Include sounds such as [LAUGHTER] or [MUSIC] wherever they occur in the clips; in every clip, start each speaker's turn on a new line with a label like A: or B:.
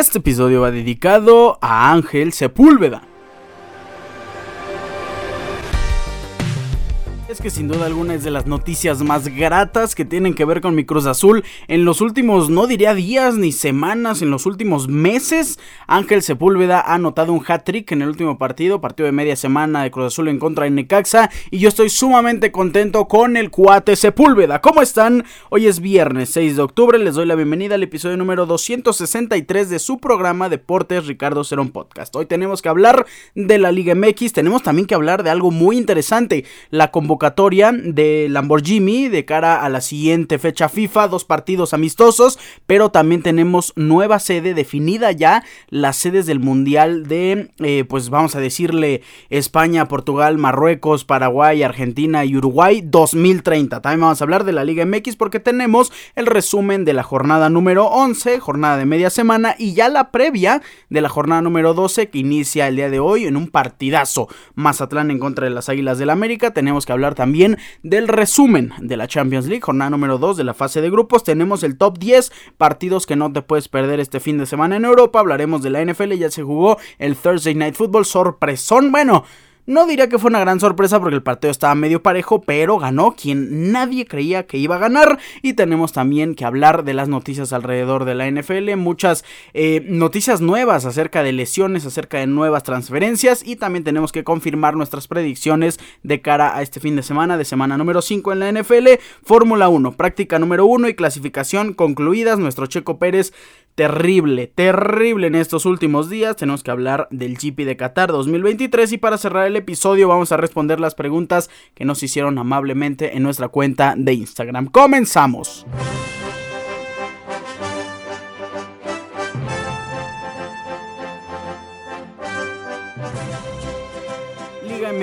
A: Este episodio va dedicado a Ángel Sepúlveda. Es que sin duda alguna es de las noticias más gratas que tienen que ver con mi Cruz Azul. En los últimos, no diría días ni semanas, en los últimos meses, Ángel Sepúlveda ha anotado un hat-trick en el último partido, partido de media semana de Cruz Azul en contra de Necaxa. Y yo estoy sumamente contento con el cuate Sepúlveda. ¿Cómo están? Hoy es viernes 6 de octubre, les doy la bienvenida al episodio número 263 de su programa Deportes Ricardo Cerón Podcast. Hoy tenemos que hablar de la Liga MX, tenemos también que hablar de algo muy interesante, la convocatoria de Lamborghini de cara a la siguiente fecha FIFA, dos partidos amistosos, pero también tenemos nueva sede definida ya, las sedes del Mundial de, eh, pues vamos a decirle, España, Portugal, Marruecos, Paraguay, Argentina y Uruguay 2030. También vamos a hablar de la Liga MX porque tenemos el resumen de la jornada número 11, jornada de media semana y ya la previa de la jornada número 12 que inicia el día de hoy en un partidazo. Mazatlán en contra de las Águilas del América, tenemos que hablar también del resumen de la Champions League, jornada número 2 de la fase de grupos. Tenemos el top 10 partidos que no te puedes perder este fin de semana en Europa. Hablaremos de la NFL, ya se jugó el Thursday Night Football, sorpresón. Bueno, no diría que fue una gran sorpresa porque el partido estaba medio parejo, pero ganó quien nadie creía que iba a ganar. Y tenemos también que hablar de las noticias alrededor de la NFL, muchas eh, noticias nuevas acerca de lesiones, acerca de nuevas transferencias y también tenemos que confirmar nuestras predicciones de cara a este fin de semana, de semana número 5 en la NFL, Fórmula 1, práctica número 1 y clasificación concluidas. Nuestro Checo Pérez terrible, terrible en estos últimos días. Tenemos que hablar del GP de Qatar 2023 y para cerrar el episodio vamos a responder las preguntas que nos hicieron amablemente en nuestra cuenta de Instagram. Comenzamos.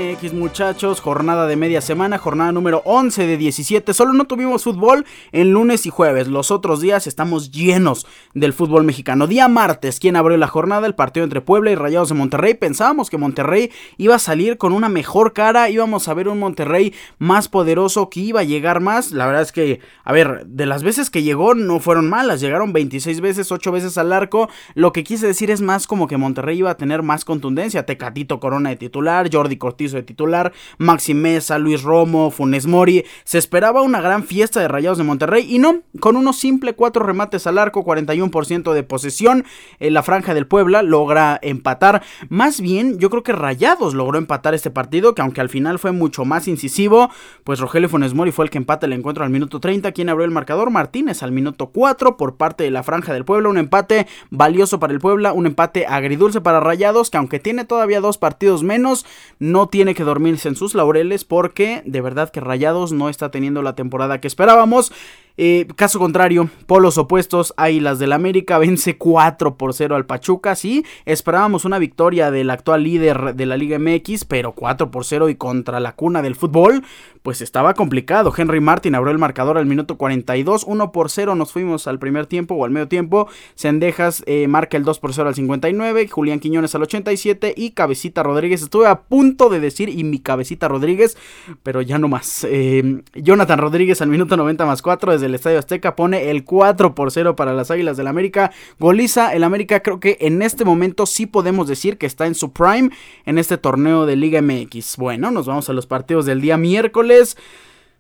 A: MX muchachos, jornada de media semana, jornada número 11 de 17. Solo no tuvimos fútbol en lunes y jueves. Los otros días estamos llenos del fútbol mexicano. Día martes, ¿quién abrió la jornada? El partido entre Puebla y Rayados de Monterrey. Pensábamos que Monterrey iba a salir con una mejor cara. Íbamos a ver un Monterrey más poderoso que iba a llegar más. La verdad es que, a ver, de las veces que llegó no fueron malas. Llegaron 26 veces, 8 veces al arco. Lo que quise decir es más como que Monterrey iba a tener más contundencia. Tecatito Corona de titular, Jordi Cortés titular, Maxi Mesa, Luis Romo, Funes Mori. Se esperaba una gran fiesta de Rayados de Monterrey y no, con unos simple cuatro remates al arco, 41% de posesión, en la franja del Puebla logra empatar. Más bien, yo creo que Rayados logró empatar este partido, que aunque al final fue mucho más incisivo, pues Rogelio Funes Mori fue el que empata el encuentro al minuto 30. Quien abrió el marcador? Martínez al minuto 4 por parte de la franja del Puebla. Un empate valioso para el Puebla, un empate agridulce para Rayados, que aunque tiene todavía dos partidos menos, no tiene que dormirse en sus laureles porque de verdad que Rayados no está teniendo la temporada que esperábamos. Eh, caso contrario, polos opuestos, Águilas del América [LAUGHS] vence 4 por 0 al Pachuca. Sí, esperábamos una victoria del actual líder de la Liga MX, pero 4 por 0 y contra la cuna del fútbol, pues estaba complicado. Henry Martin abrió el marcador al minuto 42, 1 por 0 nos fuimos al primer tiempo o al medio tiempo. Sendejas eh, marca el 2 por 0 al 59, Julián Quiñones al 87 y Cabecita Rodríguez. Estuve a punto de decir y mi Cabecita Rodríguez, pero ya no más. Eh, Jonathan Rodríguez al minuto 90 más 4 desde el Estadio Azteca pone el 4 por 0 para las Águilas del América. Goliza, el América creo que en este momento sí podemos decir que está en su prime en este torneo de Liga MX. Bueno, nos vamos a los partidos del día miércoles.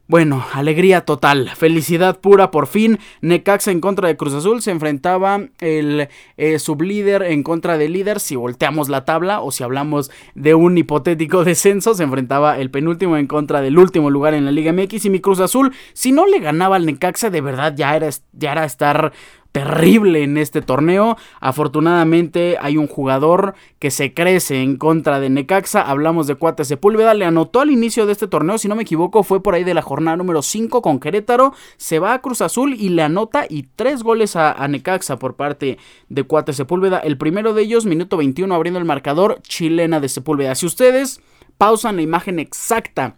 A: Bueno, alegría total, felicidad pura por fin. Necaxa en contra de Cruz Azul se enfrentaba el eh, sublíder en contra del líder. Si volteamos la tabla o si hablamos de un hipotético [LAUGHS] descenso, se enfrentaba el penúltimo en contra del último lugar en la Liga MX. Y mi Cruz Azul, si no le ganaba al Necaxa, de verdad ya era, ya era estar terrible en este torneo. Afortunadamente hay un jugador que se crece en contra de Necaxa. Hablamos de Cuate Sepúlveda. Le anotó al inicio de este torneo, si no me equivoco, fue por ahí de la jornada número 5 con Querétaro. Se va a Cruz Azul y le anota y tres goles a, a Necaxa por parte de Cuate Sepúlveda. El primero de ellos, minuto 21, abriendo el marcador, chilena de Sepúlveda. Si ustedes pausan la imagen exacta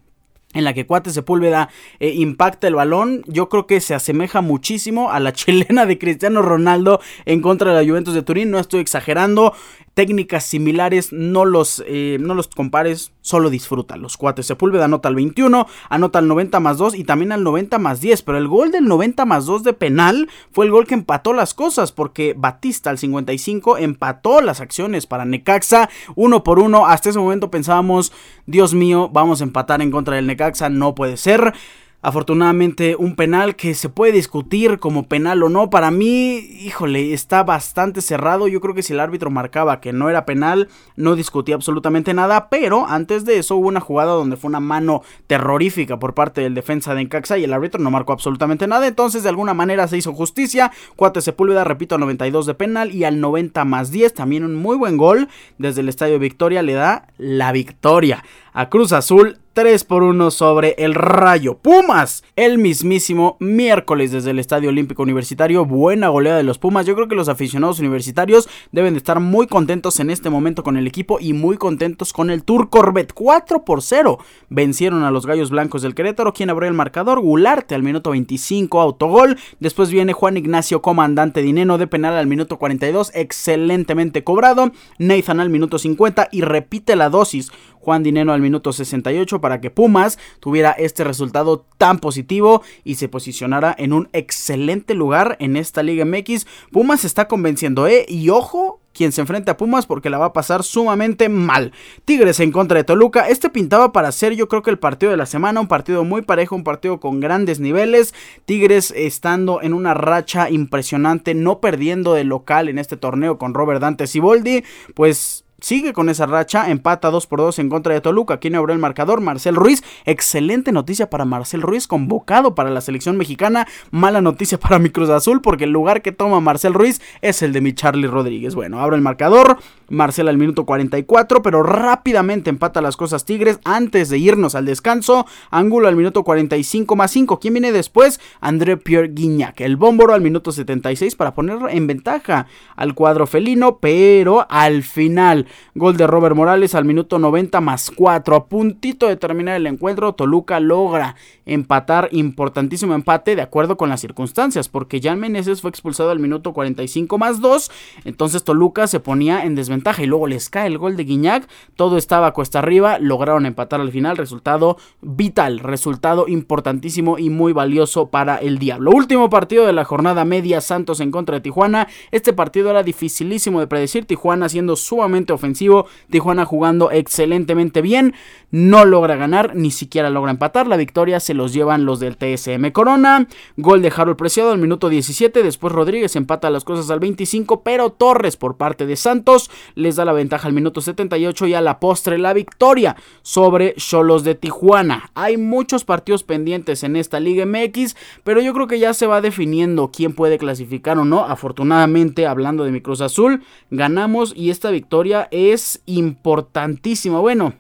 A: en la que Cuate Sepúlveda eh, impacta el balón, yo creo que se asemeja muchísimo a la [LAUGHS] chilena de Cristiano Ronaldo en contra de la Juventus de Turín, no estoy exagerando, técnicas similares, no los, eh, no los compares, solo disfruta. Los cuates Sepúlveda anota al 21, anota al 90 más 2 y también al 90 más 10, pero el gol del 90 más 2 de penal fue el gol que empató las cosas, porque Batista al 55 empató las acciones para Necaxa, uno por uno, hasta ese momento pensábamos, Dios mío, vamos a empatar en contra del Necaxa, no puede ser. Afortunadamente un penal que se puede discutir como penal o no. Para mí, híjole, está bastante cerrado. Yo creo que si el árbitro marcaba que no era penal, no discutía absolutamente nada. Pero antes de eso hubo una jugada donde fue una mano terrorífica por parte del defensa de Encaxa y el árbitro no marcó absolutamente nada. Entonces de alguna manera se hizo justicia. Cuate Sepúlveda, repito, a 92 de penal y al 90 más 10. También un muy buen gol desde el Estadio Victoria le da la victoria a Cruz Azul 3 por 1 sobre el Rayo Pumas. El mismísimo miércoles desde el Estadio Olímpico Universitario. Buena goleada de los Pumas. Yo creo que los aficionados universitarios deben de estar muy contentos en este momento con el equipo y muy contentos con el Tour Corvette. 4 por 0. Vencieron a los Gallos Blancos del Querétaro. Quien abrió el marcador? Gularte al minuto 25, autogol. Después viene Juan Ignacio Comandante Dineno de penal al minuto 42. Excelentemente cobrado. Nathan al minuto 50 y repite la dosis. Juan Dineno al minuto 68 para que Pumas tuviera este resultado tan positivo y se posicionara en un excelente lugar en esta Liga MX. Pumas está convenciendo, ¿eh? Y ojo, quien se enfrenta a Pumas porque la va a pasar sumamente mal. Tigres en contra de Toluca. Este pintaba para ser yo creo que el partido de la semana, un partido muy parejo, un partido con grandes niveles. Tigres estando en una racha impresionante, no perdiendo de local en este torneo con Robert Dante Siboldi, pues sigue con esa racha, empata 2 por 2 en contra de Toluca. ¿Quién abrió el marcador? Marcel Ruiz. Excelente noticia para Marcel Ruiz, convocado para la selección mexicana. Mala noticia para mi Cruz Azul, porque el lugar que toma Marcel Ruiz es el de mi Charlie Rodríguez. Bueno, abre el marcador. Marcel al minuto 44, pero rápidamente empata las cosas Tigres antes de irnos al descanso. Ángulo al minuto 45 más 5. ¿Quién viene después? André Pierre Guignac. El bómboro al minuto 76 para poner en ventaja al cuadro felino, pero al final Gol de Robert Morales al minuto 90 más 4. A puntito de terminar el encuentro, Toluca logra empatar, importantísimo empate de acuerdo con las circunstancias, porque Jan Meneses fue expulsado al minuto 45 más 2. Entonces Toluca se ponía en desventaja y luego les cae el gol de Guiñac. Todo estaba cuesta arriba, lograron empatar al final. Resultado vital, resultado importantísimo y muy valioso para el Diablo. Último partido de la jornada media, Santos en contra de Tijuana. Este partido era dificilísimo de predecir. Tijuana siendo sumamente ofensivo. Tijuana jugando excelentemente bien. No logra ganar, ni siquiera logra empatar. La victoria se los llevan los del TSM Corona. Gol de Harold Preciado al minuto 17. Después Rodríguez empata las cosas al 25. Pero Torres por parte de Santos les da la ventaja al minuto 78 y a la postre la victoria sobre Cholos de Tijuana. Hay muchos partidos pendientes en esta Liga MX, pero yo creo que ya se va definiendo quién puede clasificar o no. Afortunadamente, hablando de mi Cruz Azul, ganamos y esta victoria es importantísima. Bueno,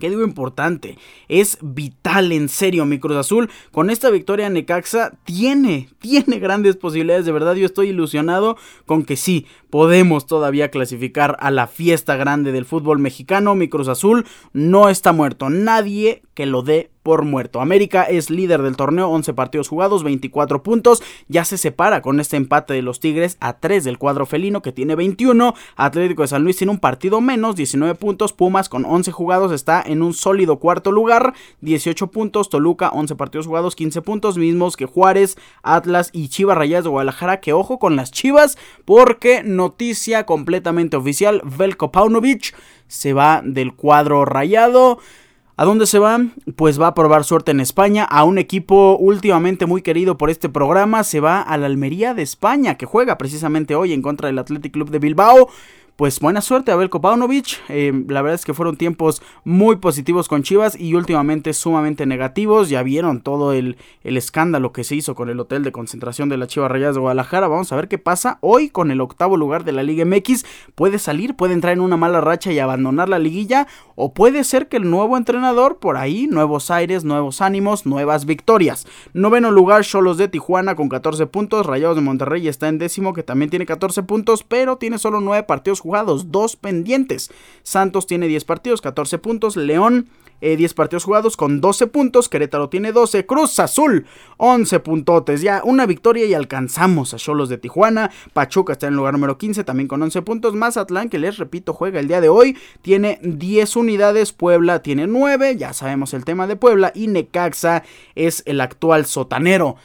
A: ¿Qué digo importante? Es vital, en serio, mi Cruz Azul. Con esta victoria Necaxa tiene, [LAUGHS] tiene grandes posibilidades. De verdad, yo estoy ilusionado con que sí, podemos todavía clasificar a la fiesta grande del fútbol mexicano. Mi Cruz Azul no está muerto. Nadie que lo dé muerto. América es líder del torneo, 11 partidos jugados, 24 puntos. Ya se separa con este empate de los Tigres a 3 del cuadro felino que tiene 21. Atlético de San Luis tiene un partido menos, 19 puntos. Pumas con 11 jugados está en un sólido cuarto lugar, 18 puntos. Toluca, 11 partidos jugados, 15 puntos, mismos que Juárez, Atlas y Chivas Rayas de Guadalajara. Que ojo con las Chivas, porque noticia completamente oficial: Velko Paunovic se va del cuadro rayado. ¿A dónde se va? Pues va a probar suerte en España, a un equipo últimamente muy querido por este programa, se va a la Almería de España, que juega precisamente hoy en contra del Athletic Club de Bilbao pues buena suerte a Belko Paunovic. Eh, la verdad es que fueron tiempos muy positivos con Chivas y últimamente sumamente negativos. Ya vieron todo el, el, escándalo que se hizo con el hotel de concentración de la Chivas Rayadas de Guadalajara. Vamos a ver qué pasa hoy con el octavo lugar de la Liga MX. Puede salir, puede entrar en una mala racha y abandonar la liguilla. O puede ser que el nuevo entrenador, por ahí, nuevos aires, nuevos ánimos, nuevas victorias. Noveno lugar, Cholos de Tijuana con 14 puntos. Rayados de Monterrey está en décimo, que también tiene 14 puntos, pero tiene solo 9 partidos jugados, dos pendientes. Santos tiene 10 partidos, 14 puntos. León 10 partidos jugados con 12 puntos. Querétaro tiene 12. Cruz Azul, 11 puntotes. Ya una victoria y alcanzamos a Cholos de Tijuana. Pachuca está en el lugar número 15 también con 11 puntos. Mazatlán, que les repito, juega el día de hoy, tiene 10 unidades. Puebla tiene 9. Ya sabemos el tema de Puebla. Y Necaxa es el actual sotanero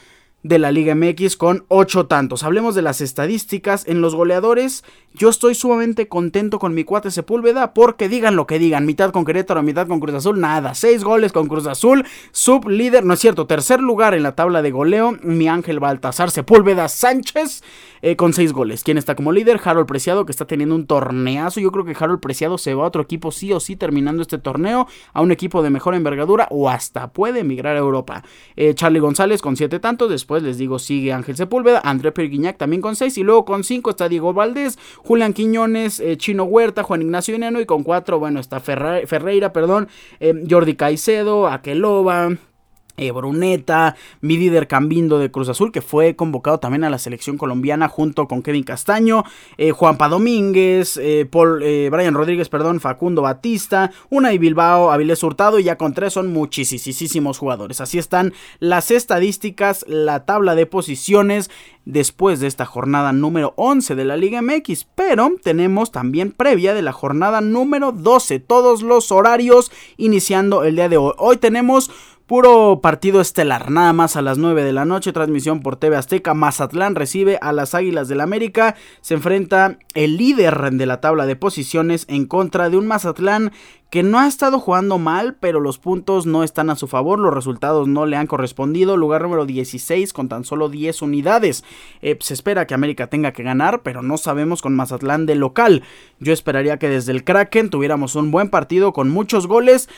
A: de la Liga MX con 8 tantos. Hablemos de las estadísticas en los goleadores. Yo estoy sumamente contento con mi cuate Sepúlveda porque digan lo que digan, mitad con Querétaro, mitad con Cruz Azul, nada. 6 goles con Cruz Azul, sub líder, no es cierto, tercer lugar en la tabla de goleo, mi Ángel Baltasar Sepúlveda Sánchez eh, con 6 goles. ¿Quién está como líder? Harold Preciado que está teniendo un torneazo. Yo creo que Harold Preciado se va a otro equipo sí o sí terminando este torneo, a un equipo de mejor envergadura o hasta puede emigrar a Europa. Eh, Charlie González con 7 tantos, después les digo, sigue Ángel Sepúlveda, André Perguiñac también con 6 y luego con 5 está Diego Valdés, Julián Quiñones, eh, Chino Huerta, Juan Ignacio Eneno y con 4, bueno, está Ferreira, perdón, eh, Jordi Caicedo, Aqueloba. Eh, Bruneta, mi líder Cambindo de Cruz Azul, que fue convocado también a la selección colombiana junto con Kevin Castaño, eh, Juanpa Domínguez, eh, Paul, Brian Rodríguez, perdón, Facundo Batista, Una Bilbao, Avilés Hurtado y ya con tres son muchísimos jugadores. Así están las estadísticas, la tabla de posiciones después de esta jornada número 11 de la Liga MX, pero tenemos también previa de la jornada número 12, todos los horarios iniciando el día de hoy. Hoy tenemos Puro partido estelar, nada más a las 9 de la noche, transmisión por TV Azteca. Mazatlán recibe a las Águilas del América. Se enfrenta el líder de la tabla de posiciones en contra de un Mazatlán que no ha estado jugando mal, pero los puntos no están a su favor, los resultados no le han correspondido. Lugar número 16 con tan solo 10 unidades. Eh, se espera que América tenga que ganar, pero no sabemos con Mazatlán de local. Yo esperaría que desde el Kraken tuviéramos un buen partido con muchos goles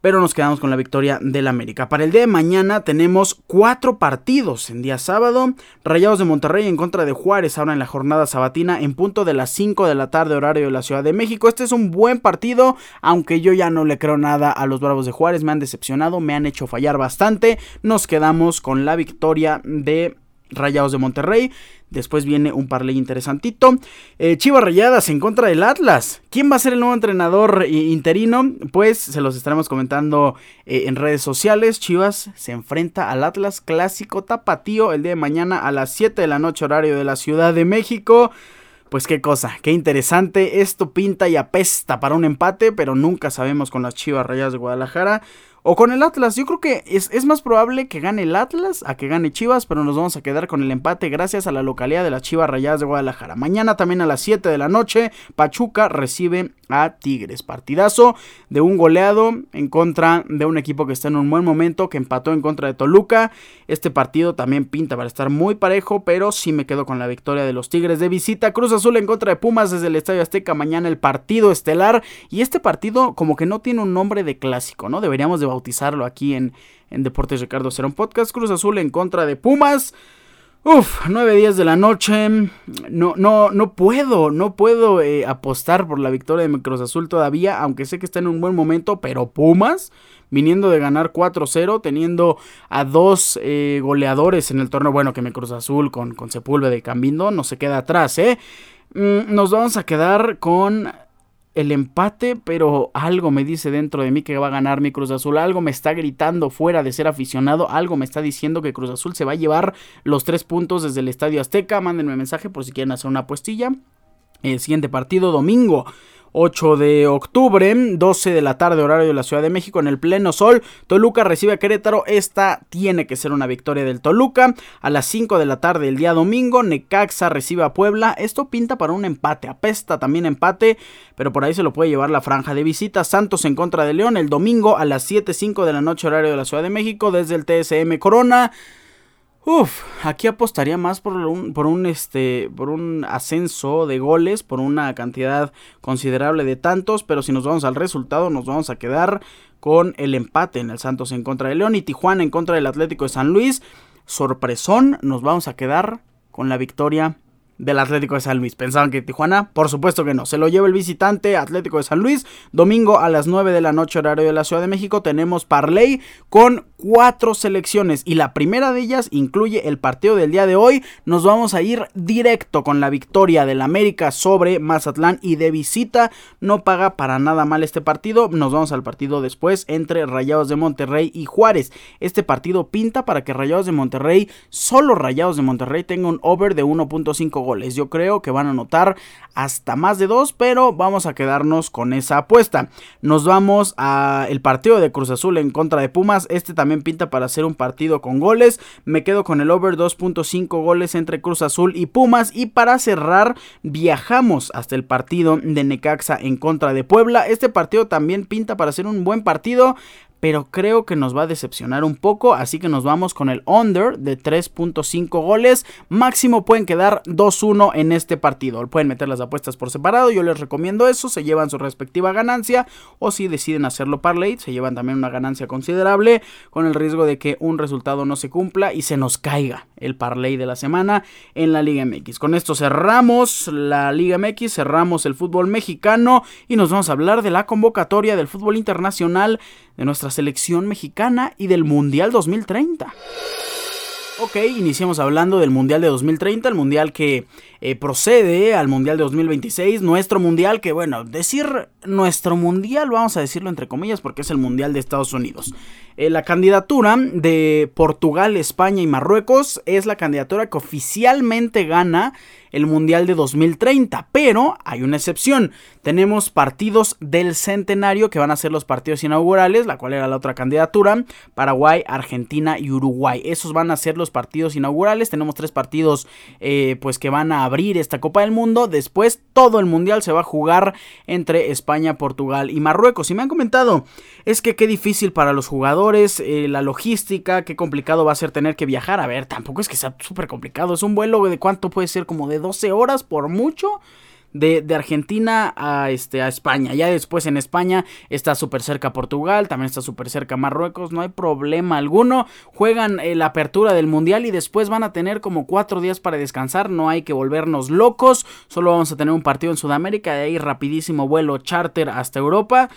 A: pero nos quedamos con la victoria del América. Para el día de mañana tenemos cuatro partidos en día sábado. Rayados de Monterrey en contra de Juárez ahora en la jornada sabatina en punto de las 5 de la tarde horario de la Ciudad de México. Este es un buen partido, aunque yo ya no le creo nada a los Bravos de Juárez. Me han decepcionado, me han hecho fallar bastante. Nos quedamos con la victoria de Rayados de Monterrey. Después viene un parlay interesantito. Eh, Chivas Rayadas en contra del Atlas. ¿Quién va a ser el nuevo entrenador interino? Pues se los estaremos comentando eh, en redes sociales. Chivas se enfrenta al Atlas Clásico Tapatío el día de mañana a las 7 de la noche horario de la Ciudad de México. Pues qué cosa, qué interesante. Esto pinta y apesta para un empate, pero nunca sabemos con las Chivas Rayadas de Guadalajara. O con el Atlas, yo creo que es, es, más probable que gane el Atlas a que gane Chivas, pero nos vamos a quedar con el empate gracias a la localidad de las Chivas Rayadas de Guadalajara. Mañana también a las 7 de la noche, Pachuca recibe a Tigres. Partidazo de un goleado en contra de un equipo que está en un buen momento, que empató en contra de Toluca. Este partido también pinta para estar muy parejo, pero sí me quedo con la victoria de los Tigres de visita. Cruz Azul en contra de Pumas desde el Estadio Azteca. Mañana el partido estelar. Y este partido como que no tiene un nombre de clásico, ¿no? Deberíamos de bautizarlo aquí en, en Deportes Ricardo Serón Podcast. Cruz Azul en contra de Pumas. Uf, nueve días de la noche. No, no, no puedo, no puedo eh, apostar por la victoria de Cruz Azul todavía, aunque sé que está en un buen momento, pero Pumas, viniendo de ganar 4-0, teniendo a dos eh, goleadores en el torneo, bueno, que me Cruz Azul con, con Sepúlveda y Cambindo, no se queda atrás, ¿eh? Mm, nos vamos a quedar con el empate, pero algo me dice dentro de mí que va a ganar mi Cruz Azul, algo me está gritando fuera de ser aficionado, algo me está diciendo que Cruz Azul se va a llevar los tres puntos desde el Estadio Azteca, mándenme mensaje por si quieren hacer una apuestilla. El siguiente partido, domingo. 8 de octubre, 12 de la tarde, horario de la Ciudad de México, en el pleno sol. Toluca recibe a Querétaro. Esta tiene que ser una victoria del Toluca. A las 5 de la tarde, el día domingo, Necaxa recibe a Puebla. Esto pinta para un empate. Apesta también empate, pero por ahí se lo puede llevar la franja de visita. Santos en contra de León el domingo a las 7.05 de la noche, horario de la Ciudad de México, desde el TSM Corona. Uf, aquí apostaría más por un, por un, este, por un ascenso de goles, por una cantidad considerable de tantos, pero si nos vamos al resultado nos vamos a quedar con el empate en el Santos en contra de León y Tijuana en contra del Atlético de San Luis. Sorpresón, nos vamos a quedar con la victoria del Atlético de San Luis. Pensaban que Tijuana, por supuesto que no. Se lo lleva el visitante Atlético de San Luis. Domingo a las 9 de la noche horario de la Ciudad de México tenemos Parley con cuatro selecciones y la primera de ellas incluye el partido del día de hoy. Nos vamos a ir directo con la victoria del América sobre Mazatlán y de visita. No paga para nada mal este partido. Nos vamos al partido después entre Rayados de Monterrey y Juárez. Este partido pinta para que Rayados de Monterrey, solo Rayados de Monterrey, tenga un over de 1.5 goles. Yo creo que van a anotar hasta más de dos, pero vamos a quedarnos con esa apuesta. Nos vamos a el partido de Cruz Azul en contra de Pumas. Este también pinta para ser un partido con goles. Me quedo con el over 2.5 goles entre Cruz Azul y Pumas. Y para cerrar, viajamos hasta el partido de Necaxa en contra de Puebla. Este partido también pinta para ser un buen partido pero creo que nos va a decepcionar un poco, así que nos vamos con el under de 3.5 goles. Máximo pueden quedar 2-1 en este partido. Pueden meter las apuestas por separado, yo les recomiendo eso, se llevan su respectiva ganancia o si deciden hacerlo parlay, se llevan también una ganancia considerable con el riesgo de que un resultado no se cumpla y se nos caiga el parlay de la semana en la Liga MX. Con esto cerramos la Liga MX, cerramos el fútbol mexicano y nos vamos a hablar de la convocatoria del fútbol internacional de nuestra selección mexicana y del Mundial 2030. Ok, iniciamos hablando del Mundial de 2030, el Mundial que eh, procede al Mundial de 2026, nuestro Mundial que, bueno, decir nuestro Mundial, vamos a decirlo entre comillas, porque es el Mundial de Estados Unidos. Eh, la candidatura de Portugal, España y Marruecos es la candidatura que oficialmente gana el Mundial de 2030, pero hay una excepción. Tenemos partidos del centenario que van a ser los partidos inaugurales, la cual era la otra candidatura, Paraguay, Argentina y Uruguay. Esos van a ser los partidos inaugurales. Tenemos tres partidos eh, pues que van a abrir esta Copa del Mundo. Después todo el Mundial se va a jugar entre España, Portugal y Marruecos. Y me han comentado, es que qué difícil para los jugadores, eh, la logística, qué complicado va a ser tener que viajar. A ver, tampoco es que sea súper complicado. Es un vuelo de cuánto puede ser, como de 12 horas por mucho. De, Argentina a, este, a España. Ya después en España está súper cerca Portugal, también está súper cerca Marruecos, no hay problema alguno. Juegan eh, la apertura del Mundial y después van a tener como cuatro días para descansar, no hay que volvernos locos, solo vamos a tener un partido en Sudamérica, de ahí rapidísimo vuelo charter hasta Europa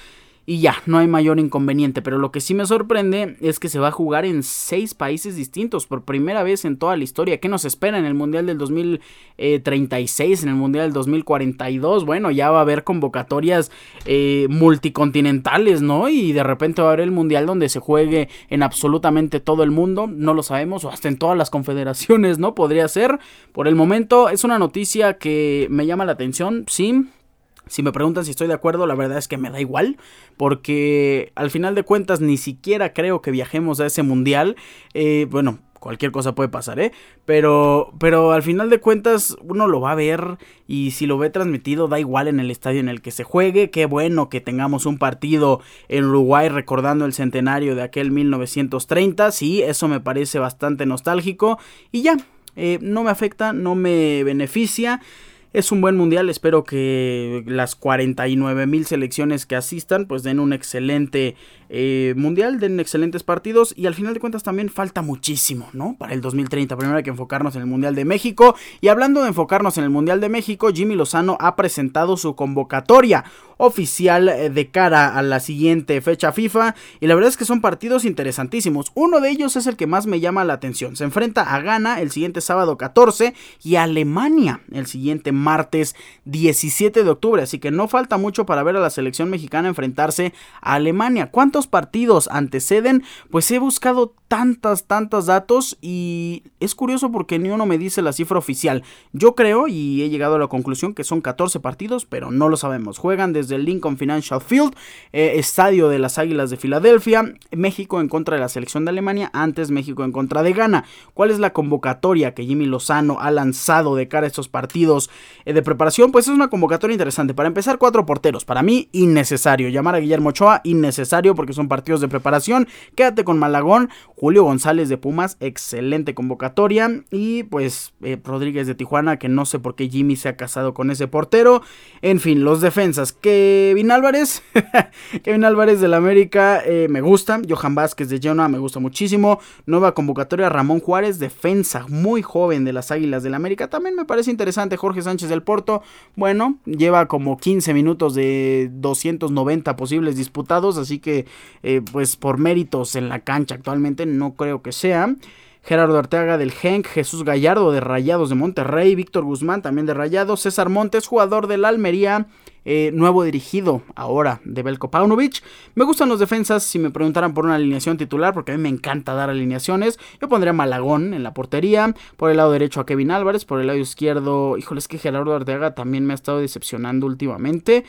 A: y ya, no hay mayor inconveniente. Pero lo que sí me sorprende es que se va a jugar en seis países distintos por primera vez en toda la historia. ¿Qué nos espera en el Mundial del 2036, en el Mundial del 2042? Bueno, ya va a haber convocatorias eh, multicontinentales, ¿no? Y de repente va a haber el Mundial donde se juegue en absolutamente todo el mundo. No lo sabemos, o hasta en todas las confederaciones, ¿no? Podría ser. Por el momento es una noticia que me llama la atención, sí si me preguntan si estoy de acuerdo, la verdad es que me da igual, porque al final de cuentas ni siquiera creo que viajemos a ese mundial. Eh, bueno, cualquier cosa puede pasar, ¿eh? Pero, pero al final de cuentas uno lo va a ver y si lo ve transmitido da igual en el estadio en el que se juegue. Qué bueno que tengamos un partido en Uruguay recordando el centenario de aquel 1930. Sí, eso me parece bastante nostálgico y ya, eh, no me afecta, no me beneficia. Es un buen mundial, espero que las 49 mil selecciones que asistan pues den un excelente eh, mundial, den excelentes partidos y al final de cuentas también falta muchísimo, ¿no? Para el 2030, primero hay que enfocarnos en el Mundial de México y hablando de enfocarnos en el Mundial de México, Jimmy Lozano ha presentado su convocatoria oficial eh, de cara a la siguiente fecha FIFA y la verdad es que son partidos interesantísimos. Uno de ellos es el que más me llama la atención. Se enfrenta a Ghana el siguiente sábado 14 y a Alemania el siguiente martes 17 de octubre. Así que no falta mucho para ver a la selección mexicana enfrentarse a Alemania. ¿Cuántos partidos anteceden? Pues he buscado tantas, tantos datos y es curioso porque ni uno me dice la cifra oficial. Yo creo y he llegado a la conclusión que son 14 partidos, pero no lo sabemos. Juegan desde el Lincoln Financial Field, eh, estadio de las Águilas de Filadelfia, México en contra de la selección de Alemania, antes México en contra de Ghana. ¿Cuál es la convocatoria que Jimmy Lozano ha lanzado de cara a estos partidos eh, de preparación? Pues es una convocatoria interesante. Para empezar, cuatro porteros. Para mí, innecesario. Llamar a Guillermo Ochoa, innecesario porque que son partidos de preparación. Quédate con Malagón, Julio González de Pumas, excelente convocatoria. Y pues eh, Rodríguez de Tijuana, que no sé por qué Jimmy se ha casado con ese portero. En fin, los defensas. Kevin Álvarez, [LAUGHS] Kevin Álvarez del América eh, me gusta. Johan Vázquez de Genoa me gusta muchísimo. Nueva convocatoria Ramón Juárez, defensa muy joven de las Águilas del América. También me parece interesante Jorge Sánchez del Porto. Bueno, lleva como 15 minutos de 290 posibles disputados, así que eh, pues por méritos en la cancha actualmente no creo que sea. Gerardo Arteaga del Genk, Jesús Gallardo de Rayados de Monterrey, Víctor Guzmán también de Rayados, César Montes, jugador del Almería, eh, nuevo dirigido ahora de Belko Paunovic. Me gustan los defensas, si me preguntaran por una alineación titular, porque a mí me encanta dar alineaciones, yo pondría Malagón en la portería, por el lado derecho a Kevin Álvarez, por el lado izquierdo, híjole, es que Gerardo Arteaga también me ha estado decepcionando últimamente.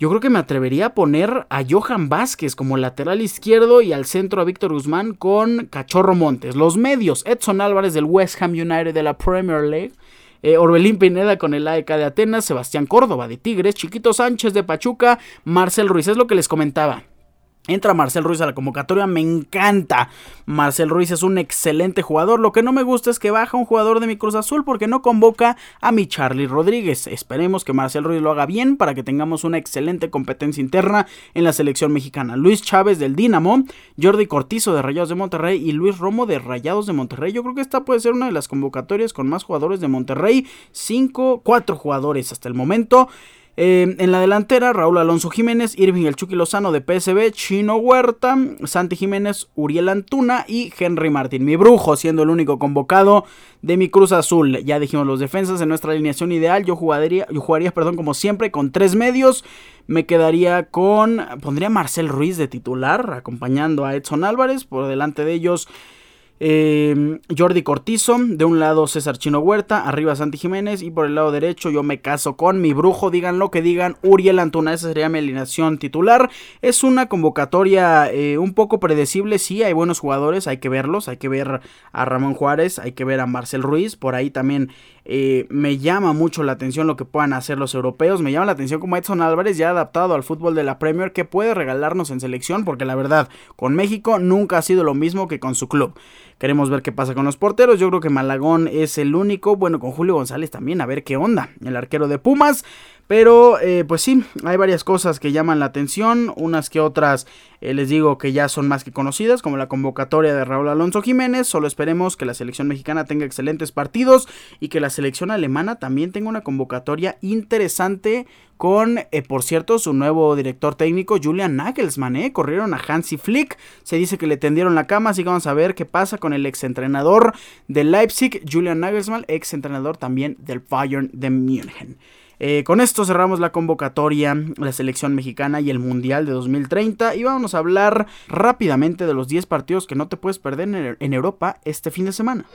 A: Yo creo que me atrevería a poner a Johan Vázquez como lateral izquierdo y al centro a Víctor Guzmán con Cachorro Montes. Los medios, Edson Álvarez del West Ham United de la Premier League. Eh, Orbelín Pineda con el AEK de Atenas, Sebastián Córdoba de Tigres, Chiquito Sánchez de Pachuca, Marcel Ruiz, es lo que les comentaba. Entra Marcel Ruiz a la convocatoria, me encanta. Marcel Ruiz es un excelente jugador. Lo que no me gusta es que baja un jugador de mi Cruz Azul porque no convoca a mi Charlie Rodríguez. Esperemos que Marcel Ruiz lo haga bien para que tengamos una excelente competencia interna en la selección mexicana. Luis Chávez del Dinamo, Jordi Cortizo de Rayados de Monterrey y Luis Romo de Rayados de Monterrey. Yo creo que esta puede ser una de las convocatorias con más jugadores de Monterrey. Cinco, cuatro jugadores hasta el momento. Eh, en la delantera, Raúl Alonso Jiménez, Irving El Chucky Lozano de PSB, Chino Huerta, Santi Jiménez, Uriel Antuna y Henry Martín. Mi brujo siendo el único convocado de mi Cruz Azul. Ya dijimos los defensas en nuestra alineación ideal. Yo jugaría, yo jugaría perdón, como siempre, con tres medios. Me quedaría con. Pondría Marcel Ruiz de titular, acompañando a Edson Álvarez. Por delante de ellos. Eh, Jordi Cortizo, de un lado César Chino Huerta, arriba Santi Jiménez y por el lado derecho yo me caso con mi brujo, digan lo que digan, Uriel Antuna, esa sería mi alineación titular. Es una convocatoria eh, un poco predecible, sí, hay buenos jugadores, hay que verlos, hay que ver a Ramón Juárez, hay que ver a Marcel Ruiz, por ahí también eh, me llama mucho la atención lo que puedan hacer los europeos. Me llama la atención como Edson Álvarez ya adaptado al fútbol de la Premier que puede regalarnos en selección porque la verdad con México nunca ha sido lo mismo que con su club. Queremos ver qué pasa con los porteros. Yo creo que Malagón es el único. Bueno, con Julio González también a ver qué onda. El arquero de Pumas. Pero eh, pues sí, hay varias cosas que llaman la atención, unas que otras eh, les digo que ya son más que conocidas, como la convocatoria de Raúl Alonso Jiménez, solo esperemos que la selección mexicana tenga excelentes partidos y que la selección alemana también tenga una convocatoria interesante con, eh, por cierto, su nuevo director técnico, Julian Nagelsmann. Corrieron a Hansi Flick, se dice que le tendieron la cama, así que vamos a ver qué pasa con el exentrenador de Leipzig, Julian Nagelsmann, exentrenador también del Bayern de München. Eh, con esto cerramos la convocatoria, la selección mexicana y el Mundial de 2030 y vamos a hablar rápidamente de los 10 partidos que no te puedes perder en Europa este fin de semana.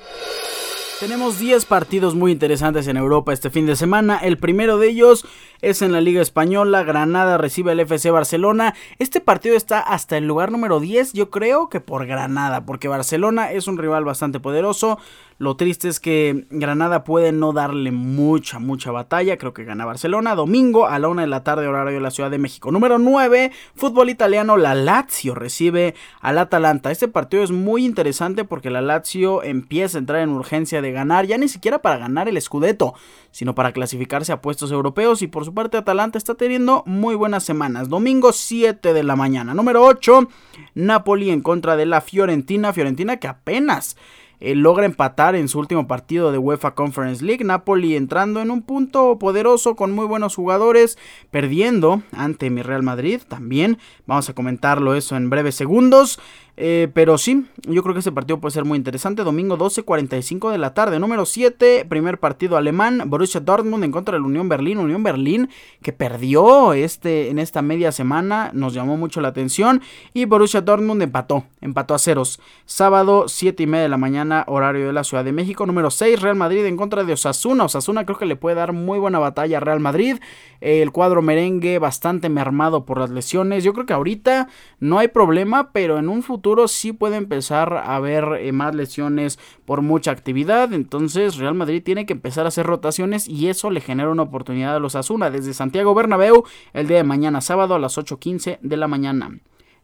A: Tenemos 10 partidos muy interesantes en Europa este fin de semana. El primero de ellos es en la Liga Española. Granada recibe al FC Barcelona. Este partido está hasta el lugar número 10, yo creo que por Granada, porque Barcelona es un rival bastante poderoso. Lo triste es que Granada puede no darle mucha, mucha batalla. Creo que gana Barcelona. Domingo a la una de la tarde, horario de la Ciudad de México. Número 9, fútbol italiano. La Lazio recibe al Atalanta. Este partido es muy interesante porque la Lazio empieza a entrar en urgencia de ganar. Ya ni siquiera para ganar el Scudetto, sino para clasificarse a puestos europeos. Y por su parte, Atalanta está teniendo muy buenas semanas. Domingo 7 de la mañana. Número 8, Napoli en contra de la Fiorentina. Fiorentina que apenas eh, logra empatar en su último partido de UEFA Conference League. Napoli entrando en un punto poderoso con muy buenos jugadores, perdiendo ante mi Real Madrid también. Vamos a comentarlo eso en breves segundos. Eh, pero sí, yo creo que este partido puede ser muy interesante. Domingo 12.45 de la tarde. Número 7, primer partido alemán. Borussia Dortmund en contra del Unión Berlín. Unión Berlín que perdió este, en esta media semana. Nos llamó mucho la atención. Y Borussia Dortmund empató. Empató a ceros. Sábado 7 y media de la mañana, horario de la Ciudad de México. Número 6, Real Madrid en contra de Osasuna. Osasuna creo que le puede dar muy buena batalla a Real Madrid. El cuadro merengue bastante mermado por las lesiones. Yo creo que ahorita no hay problema, pero en un futuro sí puede empezar a haber eh, más lesiones por mucha actividad. Entonces Real Madrid tiene que empezar a hacer rotaciones y eso le genera una oportunidad a los Asuna desde Santiago Bernabéu el día de mañana sábado a las 8.15 de la mañana.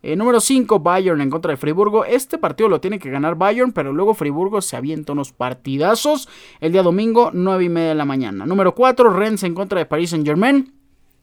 A: Eh, número 5, Bayern en contra de Friburgo. Este partido lo tiene que ganar Bayern, pero luego Friburgo se avienta unos partidazos. El día domingo, 9 y media de la mañana. Número 4, Rennes en contra de Paris Saint Germain.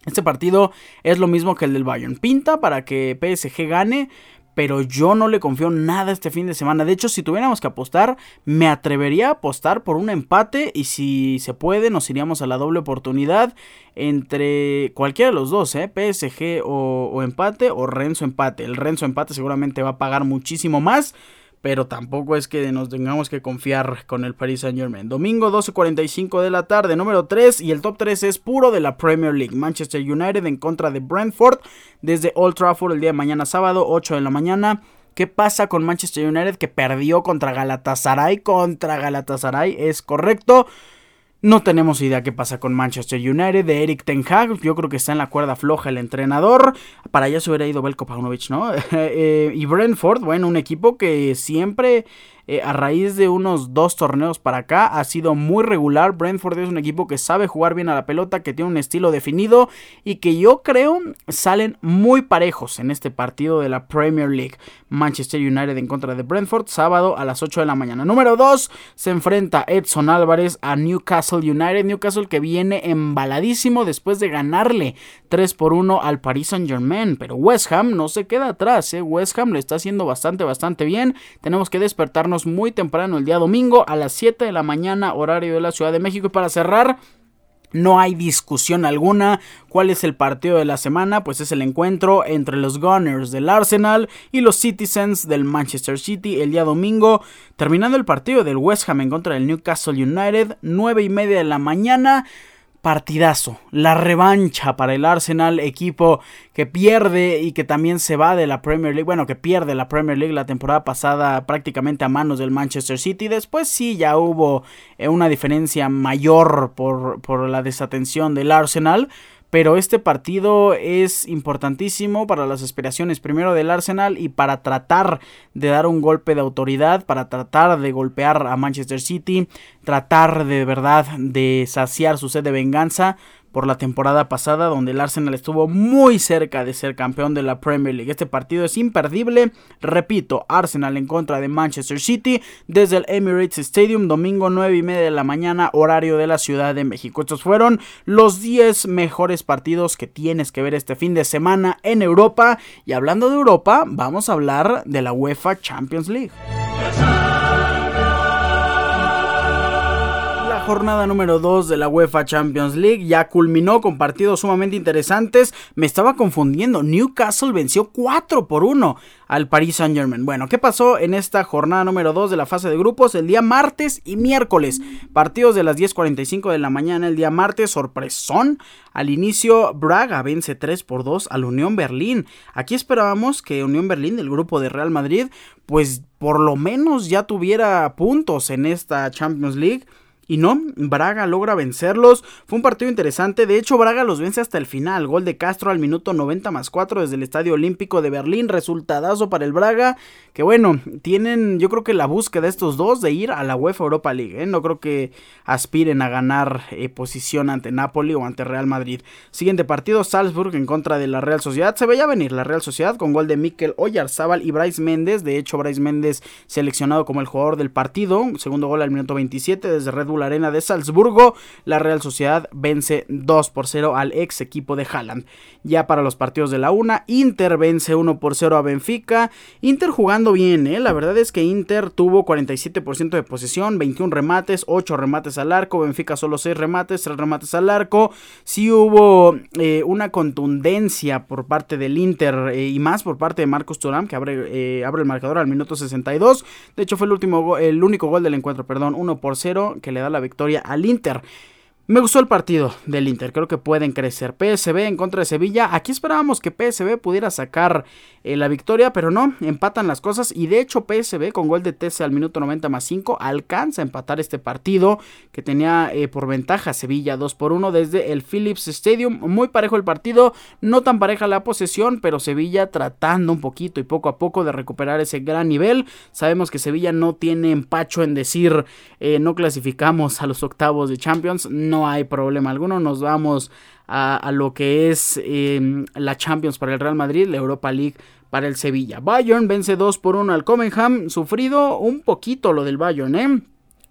A: Este partido es lo mismo que el del Bayern. Pinta para que PSG gane, pero yo no le confío nada este fin de semana. De hecho, si tuviéramos que apostar, me atrevería a apostar por un empate y si se puede, nos iríamos a la doble oportunidad entre cualquiera de los dos, ¿eh? PSG o, o empate o Renzo empate. El Renzo empate seguramente va a pagar muchísimo más pero tampoco es que nos tengamos que confiar con el Paris Saint Germain. Domingo 12.45 de la tarde, número 3 y el top 3 es puro de la Premier League. Manchester United en contra de Brentford desde Old Trafford el día de mañana sábado, 8 de la mañana. ¿Qué pasa con Manchester United que perdió contra Galatasaray? Contra Galatasaray, es correcto. No tenemos idea qué pasa con Manchester United, de Eric Ten Hag. Yo creo que está en la cuerda floja el entrenador. Para allá se hubiera ido Belko Paunovic, ¿no? [LAUGHS] Eh, y Brentford, bueno, un equipo que siempre eh, a raíz de unos dos torneos para acá ha sido muy regular. Brentford es un equipo que sabe jugar bien a la pelota, que tiene un estilo definido y que yo creo salen muy parejos en este partido de la Premier League. Manchester United en contra de Brentford, sábado a las 8 de la mañana. Número 2 se enfrenta Edson Álvarez a Newcastle United. Newcastle que viene embaladísimo después de ganarle 3 por 1 al Paris Saint Germain. Pero West Ham no se queda atrás. ¿eh? West Ham lo está haciendo bastante, bastante bien. Tenemos que despertarnos muy temprano el día domingo a las 7 de la mañana horario de la Ciudad de México. Y para cerrar, no hay discusión alguna. ¿Cuál es el partido de la semana? Pues es el encuentro entre los Gunners del Arsenal y los Citizens del Manchester City el día domingo. Terminando el partido del West Ham en contra del Newcastle United, 9 y media de la mañana partidazo, la revancha para el Arsenal, equipo que pierde y que también se va de la Premier League, bueno, que pierde la Premier League la temporada pasada prácticamente a manos del Manchester City, después sí ya hubo eh, una diferencia mayor por, por la desatención del Arsenal, pero este partido es importantísimo para las aspiraciones primero del Arsenal y para tratar de dar un golpe de autoridad, para tratar de golpear a Manchester City, tratar de verdad de saciar su sed de venganza por la temporada pasada donde el Arsenal estuvo muy cerca de ser campeón de la Premier League. Este partido es imperdible. Repito, Arsenal en contra de Manchester City desde el Emirates Stadium domingo 9 y media de la mañana horario de la Ciudad de México. Estos fueron los 10 mejores partidos que tienes que ver este fin de semana en Europa. Y hablando de Europa, vamos a hablar de la UEFA Champions League. Jornada número 2 de la UEFA Champions League ya culminó con partidos sumamente interesantes. Me estaba confundiendo. Newcastle venció 4 por 1 al Paris Saint Germain. Bueno, ¿qué pasó en esta jornada número 2 de la fase de grupos? El día martes y miércoles. Partidos de las 10.45 de la mañana el día martes. Sorpresón. Al inicio, Braga vence 3 por 2 al Unión Berlín. Aquí esperábamos que Unión Berlín del grupo de Real Madrid, pues por lo menos ya tuviera puntos en esta Champions League. Y no, Braga logra vencerlos. Fue un partido interesante. De hecho, Braga los vence hasta el final. Gol de Castro al minuto 90 más 4 desde el Estadio Olímpico de Berlín. Resultadazo para el Braga. Que bueno, tienen yo creo que la búsqueda de estos dos de ir a la UEFA Europa League. ¿eh? No creo que aspiren a ganar eh, posición ante Napoli o ante Real Madrid. Siguiente partido, Salzburg en contra de la Real Sociedad. Se veía venir la Real Sociedad con gol de Mikel Oyarzábal y Bryce Méndez. De hecho, Bryce Méndez seleccionado como el jugador del partido. Segundo gol al minuto 27 desde Red Bull la Arena de Salzburgo, la Real Sociedad vence 2 por 0 al ex equipo de Haaland. Ya para los partidos de la una, Inter vence 1 por 0 a Benfica. Inter jugando bien, ¿eh? la verdad es que Inter tuvo 47% de posesión, 21 remates, 8 remates al arco, Benfica solo 6 remates, 3 remates al arco. Sí hubo eh, una contundencia por parte del Inter eh, y más por parte de Marcos Turam, que abre, eh, abre el marcador al minuto 62. De hecho fue el, último, el único gol del encuentro, perdón, 1 por 0, que le da la victoria al Inter. Me gustó el partido del Inter, creo que pueden crecer. PSB en contra de Sevilla. Aquí esperábamos que PSB pudiera sacar eh, la victoria, pero no, empatan las cosas. Y de hecho, PSB con gol de TC al minuto 90 más 5 alcanza a empatar este partido que tenía eh, por ventaja Sevilla 2 por 1 desde el Philips Stadium. Muy parejo el partido, no tan pareja la posesión, pero Sevilla tratando un poquito y poco a poco de recuperar ese gran nivel. Sabemos que Sevilla no tiene empacho en decir eh, no clasificamos a los octavos de Champions. No no hay problema alguno. Nos vamos a, lo que es em, la Champions para el Real Madrid, la Europa League para el Sevilla. Bayern vence 2 por 1 al Comenham. Sufrido un poquito lo del Bayern, ¿eh?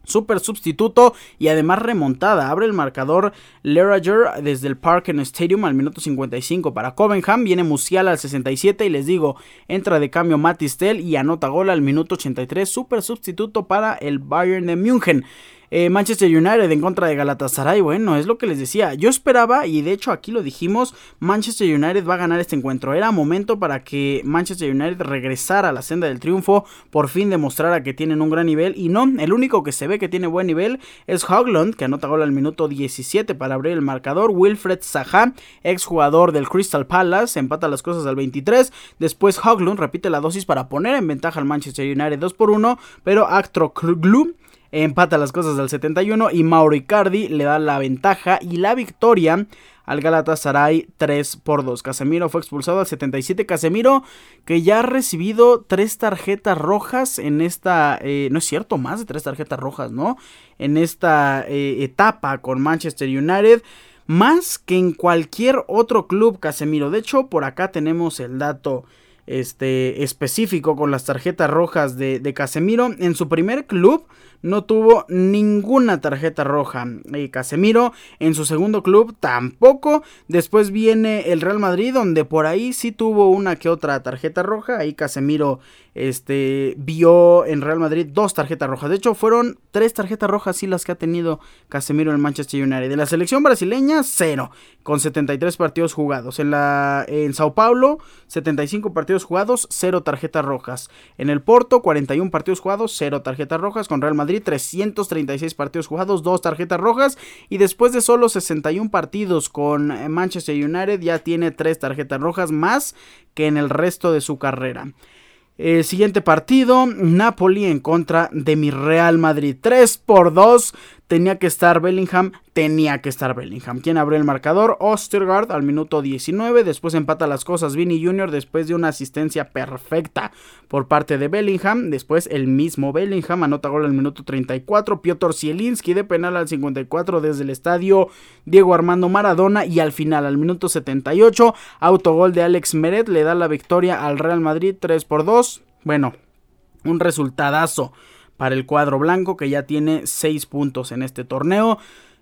A: super sustituto y además remontada. Abre el marcador Lerager desde el Parken Stadium al minuto 55 para Covenham. Viene Musiala al 67 y les digo, entra de cambio Matistel y anota gol al minuto 83. Super sustituto para el Bayern de München. Eh, Manchester United en contra de Galatasaray, bueno, es lo que les decía. Yo esperaba, y de hecho aquí lo dijimos, Manchester United va a ganar este encuentro. Era momento para que Manchester United regresara a la senda del triunfo, por fin demostrara que tienen un gran nivel. Y no, el único que se ve que tiene buen nivel es Hoglund, que anota gol al minuto 17 para abrir el marcador. Wilfred Zaha, exjugador del Crystal Palace, empata las cosas al 23. Después Hoglund repite la dosis para poner en ventaja al Manchester United 2 por 1, pero Actro Glue empata las cosas del 71 y Mauro Icardi le da la ventaja y la victoria al Galatasaray 3 por 2. Casemiro fue expulsado al 77. Casemiro que ya ha recibido tres tarjetas rojas en esta... Eh, no es cierto, más de tres tarjetas rojas, ¿no? En esta eh, etapa con Manchester United. Más que en cualquier otro club Casemiro. De hecho, por acá tenemos el dato este, específico con las tarjetas rojas de Casemiro. En su primer club no tuvo ninguna tarjeta roja. Y Casemiro en su segundo club tampoco. Después viene el Real Madrid donde por ahí sí tuvo una que otra tarjeta roja. Ahí Casemiro este, vio en Real Madrid dos tarjetas rojas. De hecho fueron tres tarjetas rojas sí las que ha tenido Casemiro en Manchester United. De la selección brasileña cero con 73 partidos jugados. En, la, en Sao Paulo 75 partidos jugados, cero tarjetas rojas. En el Porto 41 partidos jugados, cero tarjetas rojas. Con Real Madrid 336 partidos jugados, dos tarjetas rojas. Y después de solo 61 partidos con Manchester United, ya tiene tres tarjetas rojas más que en el resto de su carrera. El siguiente partido, Napoli en contra de mi Real Madrid. 3 por 2 tenía que estar Bellingham, tenía que estar Bellingham. ¿Quién abrió el marcador? Ostergaard al minuto 19, después empata las cosas Vini Jr. después de una asistencia perfecta por parte de Bellingham, después el mismo Bellingham anota gol al minuto 34, Piotr Zielinski de penal al 54 desde el estadio Diego Armando Maradona y al final al minuto 78, autogol de Alex Meret le da la victoria al Real Madrid 3 por 2. Bueno, un resultadazo para el cuadro blanco que ya tiene 6 puntos en este torneo.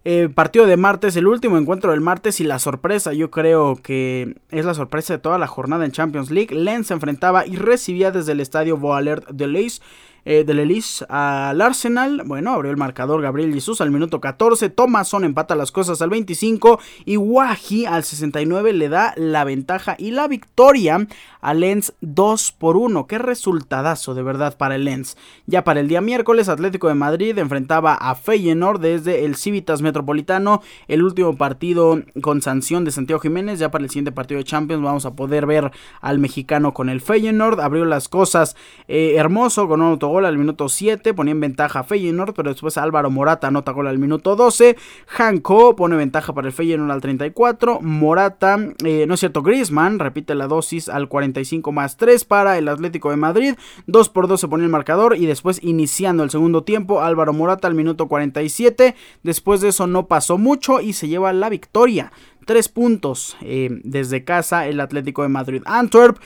A: Eh, partido de martes, el último encuentro del martes y la sorpresa, yo creo que es la sorpresa de toda la jornada en Champions League. Lens se enfrentaba y recibía desde el estadio Boalert de Leis eh, del Elise al Arsenal. Bueno, abrió el marcador Gabriel Jesús al minuto 14. Thomason empata las cosas al 25. Y Wahi al 69 le da la ventaja y la victoria a Lens 2 por 1. Qué resultadazo de verdad para el Lens. Ya para el día miércoles, Atlético de Madrid enfrentaba a Feyenoord desde el Civitas Metropolitano. El último partido con sanción de Santiago Jiménez. Ya para el siguiente partido de Champions vamos a poder ver al mexicano con el Feyenoord. Abrió las cosas eh, hermoso con un autogol gol al minuto 7, ponía en ventaja a Feyenoord, pero después Álvaro Morata anota gol al minuto 12, Hanko pone ventaja para el Feyenoord al 34, Morata, eh, no es cierto, Griezmann repite la dosis al 45 más 3 para el Atlético de Madrid, 2 por 2 se pone el marcador y después iniciando el segundo tiempo, Álvaro Morata al minuto 47, después de eso no pasó mucho y se lleva la victoria. 3 puntos eh, desde casa el Atlético de Madrid. Antwerp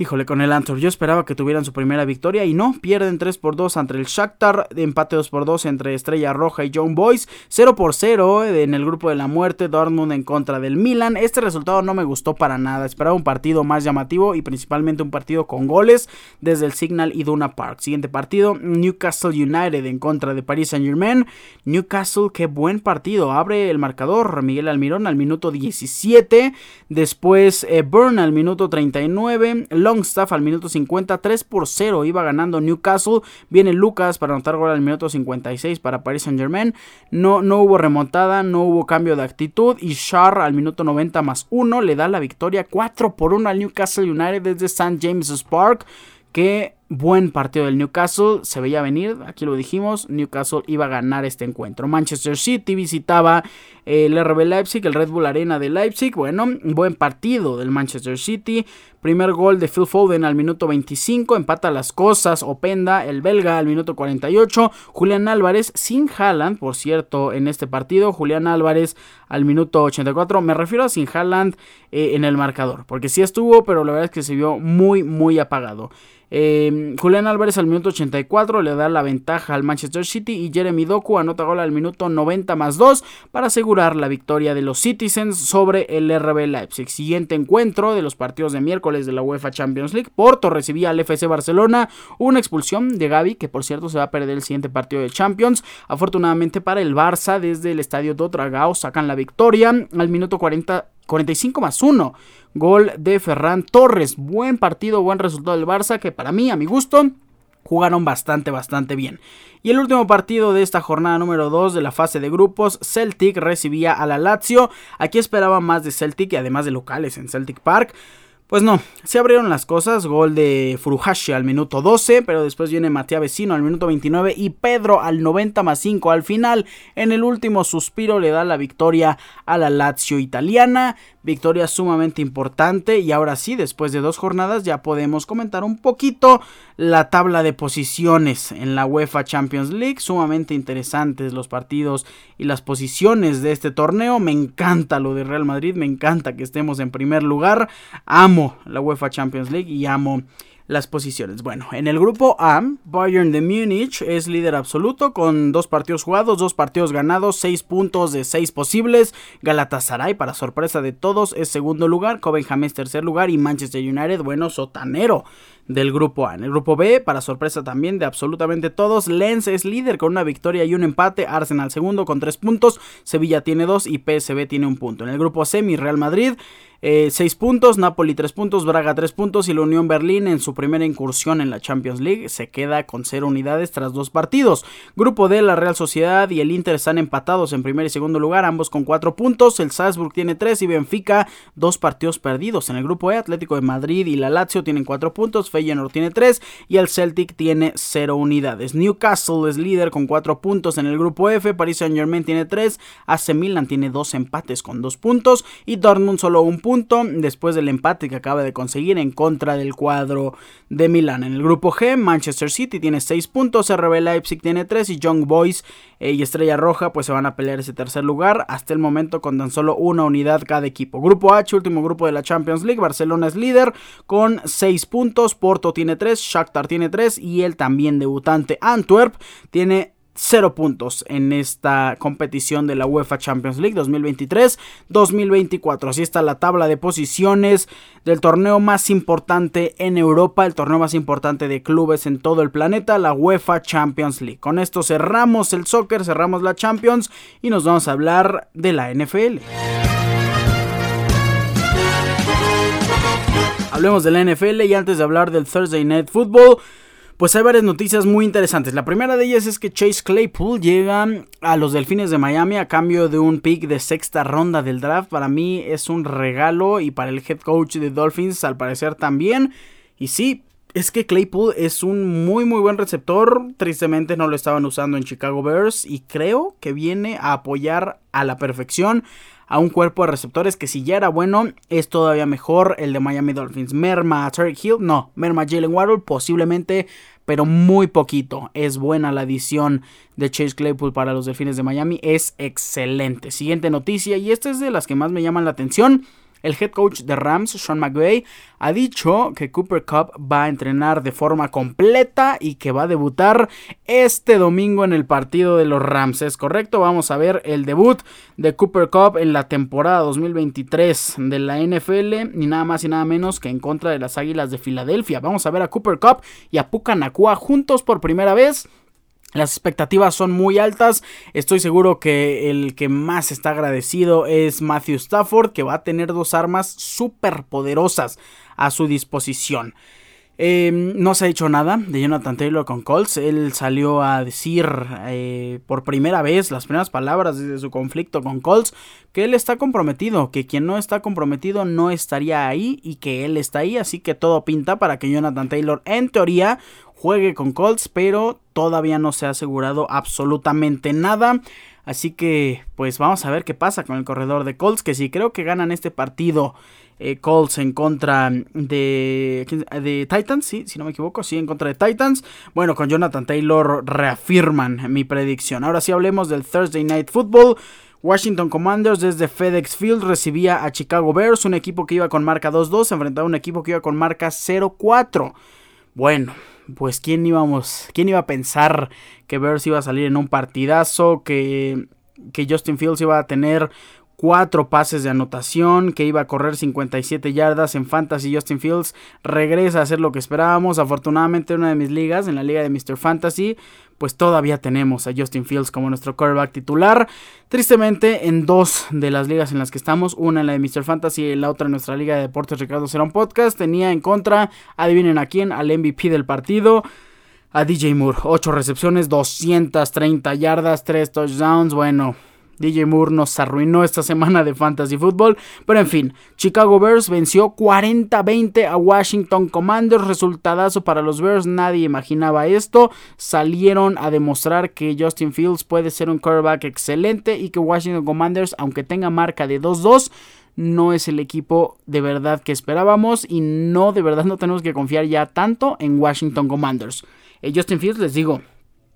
A: Híjole, con el Antwerp. Yo esperaba que tuvieran su primera victoria y no. Pierden 3 por 2 ante el Shakhtar. Empate 2 por 2 entre Estrella Roja y John Boys. 0 por 0 en el grupo de la muerte. Dortmund en contra del Milan. Este resultado no me gustó para nada. Esperaba un partido más llamativo y principalmente un partido con goles desde el Signal y Duna Park. Siguiente partido, Newcastle United en contra de Paris Saint Germain. Newcastle, qué buen partido. Abre el marcador Miguel Almirón al minuto 17. Después eh, Burn al minuto 39. Longstaff al minuto 50, 3 por 0 iba ganando Newcastle. Viene Lucas para anotar gol al minuto 56 para Paris Saint Germain. No, no hubo remontada, no hubo cambio de actitud. Y Shar al minuto 90 más 1 le da la victoria 4 por 1 al Newcastle United desde St. James's Park. Que buen partido del Newcastle, se veía venir, aquí lo dijimos, Newcastle iba a ganar este encuentro. Manchester City visitaba el RB Leipzig, el Red Bull Arena de Leipzig, bueno, buen partido del Manchester City, Primer gol de Phil Foden al minuto 25, empata las cosas, Openda, el belga al minuto 48, Julián Álvarez sin Haaland, por cierto, en este partido, Julián Álvarez al minuto 84, me refiero a sin Haaland eh, en el marcador, porque sí estuvo, pero la verdad es que se vio muy, muy apagado. Eh, Julián Álvarez al minuto 84 le da la ventaja al Manchester City y Jeremy Doku anota gol al minuto 90 más 2 para asegurar la victoria de los Citizens sobre el RB Leipzig. Siguiente encuentro de los partidos de miércoles de la UEFA Champions League. Porto recibía al FC Barcelona una expulsión de Gaby que por cierto se va a perder el siguiente partido de Champions. Afortunadamente para el Barça desde el estadio Dotragao sacan la victoria al minuto 40 45 más 1. Gol de Ferran Torres. Buen partido, buen resultado del Barça que para mí, a mi gusto, jugaron bastante, bastante bien. Y el último partido de esta jornada número 2 de la fase de grupos, Celtic recibía a la Lazio. Aquí esperaba más de Celtic y además de locales en Celtic Park. Pues no, se abrieron las cosas, gol de Furuhashi al minuto 12, pero después viene Matías Vecino al minuto 29 y Pedro al 90 más 5 al final. En el último suspiro le da la victoria a la Lazio italiana, victoria sumamente importante y ahora sí, después de dos jornadas ya podemos comentar un poquito la tabla de posiciones en la UEFA Champions League, sumamente interesantes los partidos y las posiciones de este torneo. Me encanta lo de Real Madrid, me encanta que estemos en primer lugar. Amo la UEFA Champions League y amo las posiciones. Bueno, en el grupo A, Bayern de Múnich es líder absoluto con dos partidos jugados, dos partidos ganados, seis puntos de seis posibles. Galatasaray, para sorpresa de todos, es segundo lugar. Copenhagen es tercer lugar y Manchester United, bueno, sotanero del grupo A. En el grupo B, para sorpresa también de absolutamente todos, Lens es líder con una victoria y un empate, Arsenal segundo con tres puntos, Sevilla tiene dos y PSB tiene un punto. En el grupo C, mi Real Madrid 6 eh, puntos, Napoli 3 puntos, Braga 3 puntos y la Unión Berlín en su primera incursión en la Champions League se queda con 0 unidades tras dos partidos. Grupo D, la Real Sociedad y el Inter están empatados en primer y segundo lugar, ambos con 4 puntos. El Salzburg tiene 3 y Benfica 2 partidos perdidos. En el grupo E, Atlético de Madrid y la Lazio tienen 4 puntos, Feyenoord tiene 3 y el Celtic tiene 0 unidades. Newcastle es líder con 4 puntos en el grupo F, Paris Saint Germain tiene 3, AC Milan tiene 2 empates con 2 puntos y Dortmund solo un punto después del empate que acaba de conseguir en contra del cuadro de Milán. En el grupo G, Manchester City tiene 6 puntos, RB Leipzig tiene 3 y Young Boys eh, y Estrella Roja pues se van a pelear ese tercer lugar hasta el momento con tan solo una unidad cada equipo. Grupo H, último grupo de la Champions League, Barcelona es líder con 6 puntos, Porto tiene 3, Shakhtar tiene 3 y el también debutante Antwerp tiene 0 puntos en esta competición de la UEFA Champions League 2023-2024. Así está la tabla de posiciones del torneo más importante en Europa, el torneo más importante de clubes en todo el planeta, la UEFA Champions League. Con esto cerramos el soccer, cerramos la Champions y nos vamos a hablar de la NFL. Hablemos de la NFL y antes de hablar del Thursday Night Football, pues hay varias noticias muy interesantes. La primera de ellas es que Chase Claypool llega a los Delfines de Miami a cambio de un pick de sexta ronda del draft. Para mí es un regalo y para el head coach de Dolphins al parecer también. Y sí, es que Claypool es un muy muy buen receptor. Tristemente no lo estaban usando en Chicago Bears y creo que viene a apoyar a la perfección a un cuerpo de receptores que si ya era bueno, es todavía mejor el de Miami Dolphins. Merma a Hill, no, merma Jalen Waddle posiblemente, pero muy poquito. Es buena la adición de Chase Claypool para los Delfines de Miami, es excelente. Siguiente noticia, y esta es de las que más me llaman la atención. El head coach de Rams, Sean McVay, ha dicho que Cooper Cup va a entrenar de forma completa y que va a debutar este domingo en el partido de los Rams. ¿Es correcto? Vamos a ver el debut de Cooper Cup en la temporada 2023 de la NFL, ni nada más y nada menos que en contra de las Águilas de Filadelfia. Vamos a ver a Cooper Cup y a Puka Nakua juntos por primera vez las expectativas son muy altas. Estoy seguro que el que más está agradecido es Matthew Stafford, que va a tener dos armas súper poderosas a su disposición. Em, no se ha dicho nada de Jonathan Taylor con Colts. Él salió a decir eh, por primera vez las primeras palabras de su conflicto con Colts que él está comprometido, que quien no está comprometido no estaría ahí y que él está ahí. Así que todo pinta para que Jonathan Taylor en teoría juegue con Colts, pero todavía no se ha asegurado absolutamente nada. Así que pues vamos a ver qué pasa con el corredor de Colts, que si creo que ganan este partido eh, Colts en contra de, de Titans, sí, si no me equivoco, sí, en contra de Titans. Bueno, con Jonathan Taylor reafirman mi predicción. Ahora sí hablemos del Thursday Night Football. Washington Commanders desde FedEx Field recibía a Chicago Bears, un equipo que iba con marca 2-2, enfrentaba a un equipo que iba con marca 0-4. Bueno, pues quién íbamos, quién iba a pensar que Bears iba a salir en un partidazo, que, que Justin Fields iba a tener cuatro pases de anotación, que iba a correr 57 yardas en Fantasy. Justin Fields regresa a hacer lo que esperábamos. Afortunadamente, en una de mis ligas, en la liga de Mr. Fantasy, pues todavía tenemos a Justin Fields como nuestro quarterback titular. Tristemente, en dos de las ligas en las que estamos, una en la de Mr. Fantasy y la otra en nuestra liga de deportes Ricardo Serón Podcast, tenía en contra, adivinen a quién, al MVP del partido. A DJ Moore, 8 recepciones, 230 yardas, 3 touchdowns. Bueno, DJ Moore nos arruinó esta semana de Fantasy Football. Pero en fin, Chicago Bears venció 40-20 a Washington Commanders. Resultadazo para los Bears, nadie imaginaba esto. Salieron a demostrar que Justin Fields puede ser un quarterback excelente y que Washington Commanders, aunque tenga marca de 2-2, no es el equipo de verdad que esperábamos y no, de verdad no tenemos que confiar ya tanto en Washington Commanders. Eh, Justin Fields, les digo,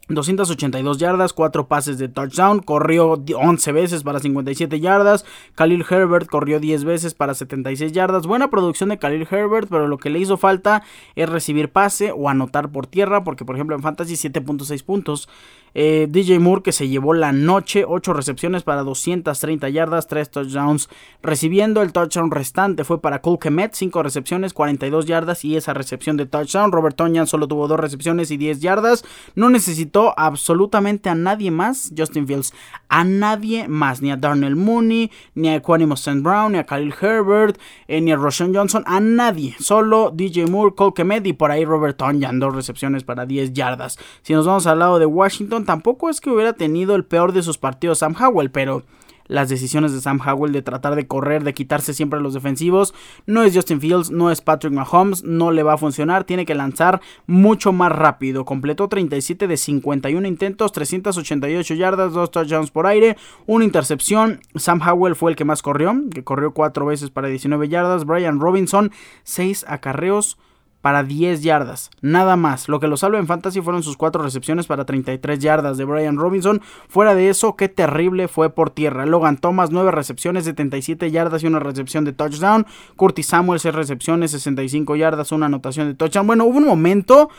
A: 282 yardas, 4 pases de touchdown, corrió 11 veces para 57 yardas, Khalil Herbert corrió 10 veces para 76 yardas, buena producción de Khalil Herbert, pero lo que le hizo falta es recibir pase o anotar por tierra, porque por ejemplo en Fantasy 7.6 puntos, eh, DJ Moore que se llevó la noche, 8 recepciones para 230 yardas, 3 touchdowns recibiendo. El touchdown restante fue para Cole Kemet, 5 recepciones, 42 yardas y esa recepción de touchdown. Robert Tonyan solo tuvo 2 recepciones y 10 yardas. No necesitó absolutamente a nadie más, Justin Fields, a nadie más, ni a Darnell Mooney, ni a Equanimous St. Brown, ni a Khalil Herbert, eh, ni a Roshan Johnson, a nadie. Solo DJ Moore, Cole Kemet y por ahí Robert Tonyan, 2 recepciones para 10 yardas. Si nos vamos al lado de Washington, tampoco es que hubiera tenido el peor de sus partidos Sam Howell, pero las decisiones de Sam Howell de tratar de correr, de quitarse siempre a los defensivos. No es Justin Fields, no es Patrick Mahomes, no le va a funcionar, tiene que lanzar mucho más rápido. Completó 37 de 51 intentos, 388 yardas, 2 touchdowns por aire, una intercepción. Sam Howell fue el que más corrió, que corrió 4 veces para 19 yardas. Brian Robinson, 6 acarreos para 10 yardas, nada más. Lo que lo salva en fantasy fueron sus 4 recepciones para 33 yardas de Brian Robinson. Fuera de eso, qué terrible fue por tierra. Logan Thomas, 9 recepciones, 77 yardas y una recepción de touchdown. Curtis Samuel, 6 recepciones, 65 yardas, una anotación de touchdown. Bueno, hubo un momento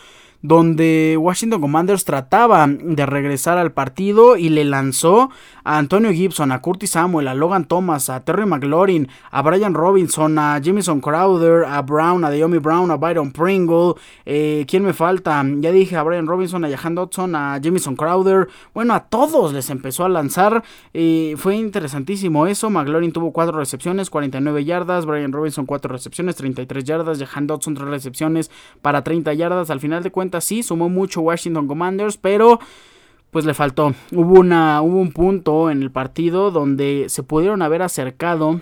A: donde Washington Commanders trataba de regresar al partido y le lanzó a Antonio Gibson, a Curtis Samuel, a Logan Thomas, a Terry McLaurin, a Brian Robinson, a Jamison Crowder, a Brown, a Deomi Brown, a Byron Pringle. Eh, ¿Quién me falta? Ya dije a Brian Robinson, a Jahan Dodson, a Jamison Crowder. Bueno, a todos les empezó a lanzar. y fue interesantísimo eso. McLaurin tuvo 4 recepciones, 49 yardas. Brian Robinson 4 recepciones, 33 yardas. Jahan Dodson 3 recepciones para 30 yardas. Al final de cuentas sí, sumó mucho Washington Commanders, pero pues le faltó. Hubo, una, hubo un punto en el partido donde se pudieron haber acercado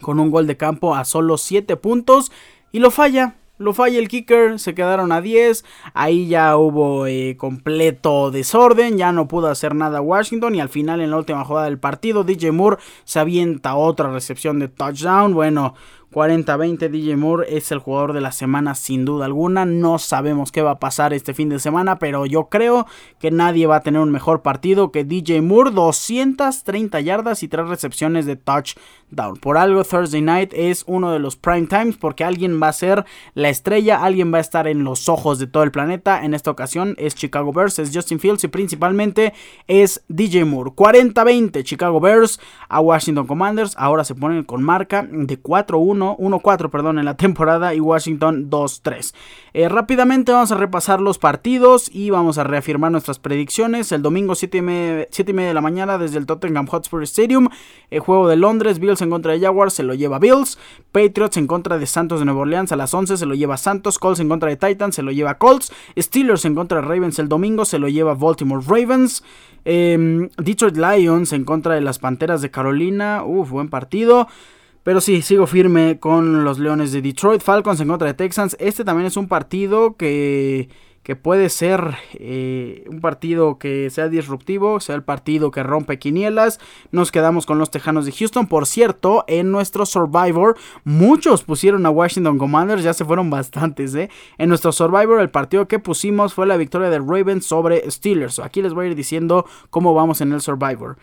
A: con un gol de campo a solo 7 puntos y lo falla. Lo falla el kicker, se quedaron a 10. Ahí ya hubo eh, completo desorden, ya no pudo hacer nada Washington. Y al final, en la última jugada del partido, DJ Moore se avienta otra recepción de touchdown. Bueno, 40-20 DJ Moore es el jugador de la semana sin duda alguna. No sabemos qué va a pasar este fin de semana, pero yo creo que nadie va a tener un mejor partido que DJ Moore. 230 yardas y 3 recepciones de touchdown. Por algo Thursday Night es uno de los prime times porque alguien va a ser la estrella, alguien va a estar en los ojos de todo el planeta. En esta ocasión es Chicago Bears, es Justin Fields y principalmente es DJ Moore. 40-20 Chicago Bears a Washington Commanders. Ahora se ponen con marca de 4-1 1-4, perdón, en la temporada y Washington 2-3. Eh, rápidamente vamos a repasar los partidos y vamos a reafirmar nuestras predicciones. El domingo 7 y, media, de la mañana desde el Tottenham Hotspur Stadium. El juego de Londres, Bills en contra de Jaguars, se lo lleva Bills. Patriots en contra de Santos de Nueva Orleans a las 11 se lo lleva Santos. Colts en contra de Titans se lo lleva Colts. Steelers en contra de Ravens el domingo se lo lleva Baltimore Ravens. Em, Detroit Lions en contra de las Panteras de Carolina. Uf, buen partido. Pero sí, sigo firme con los Leones de Detroit. Falcons en contra de Texans. Este también es un partido que, que puede ser eh, un partido que sea disruptivo, sea el partido que rompe quinielas. Nos quedamos con los Tejanos de Houston. Por cierto, en nuestro Survivor, muchos pusieron a Washington Commanders, ya se fueron bastantes, ¿eh? En nuestro Survivor, el partido que pusimos fue la victoria de Ravens sobre Steelers. Aquí les voy a ir diciendo cómo vamos en el Survivor.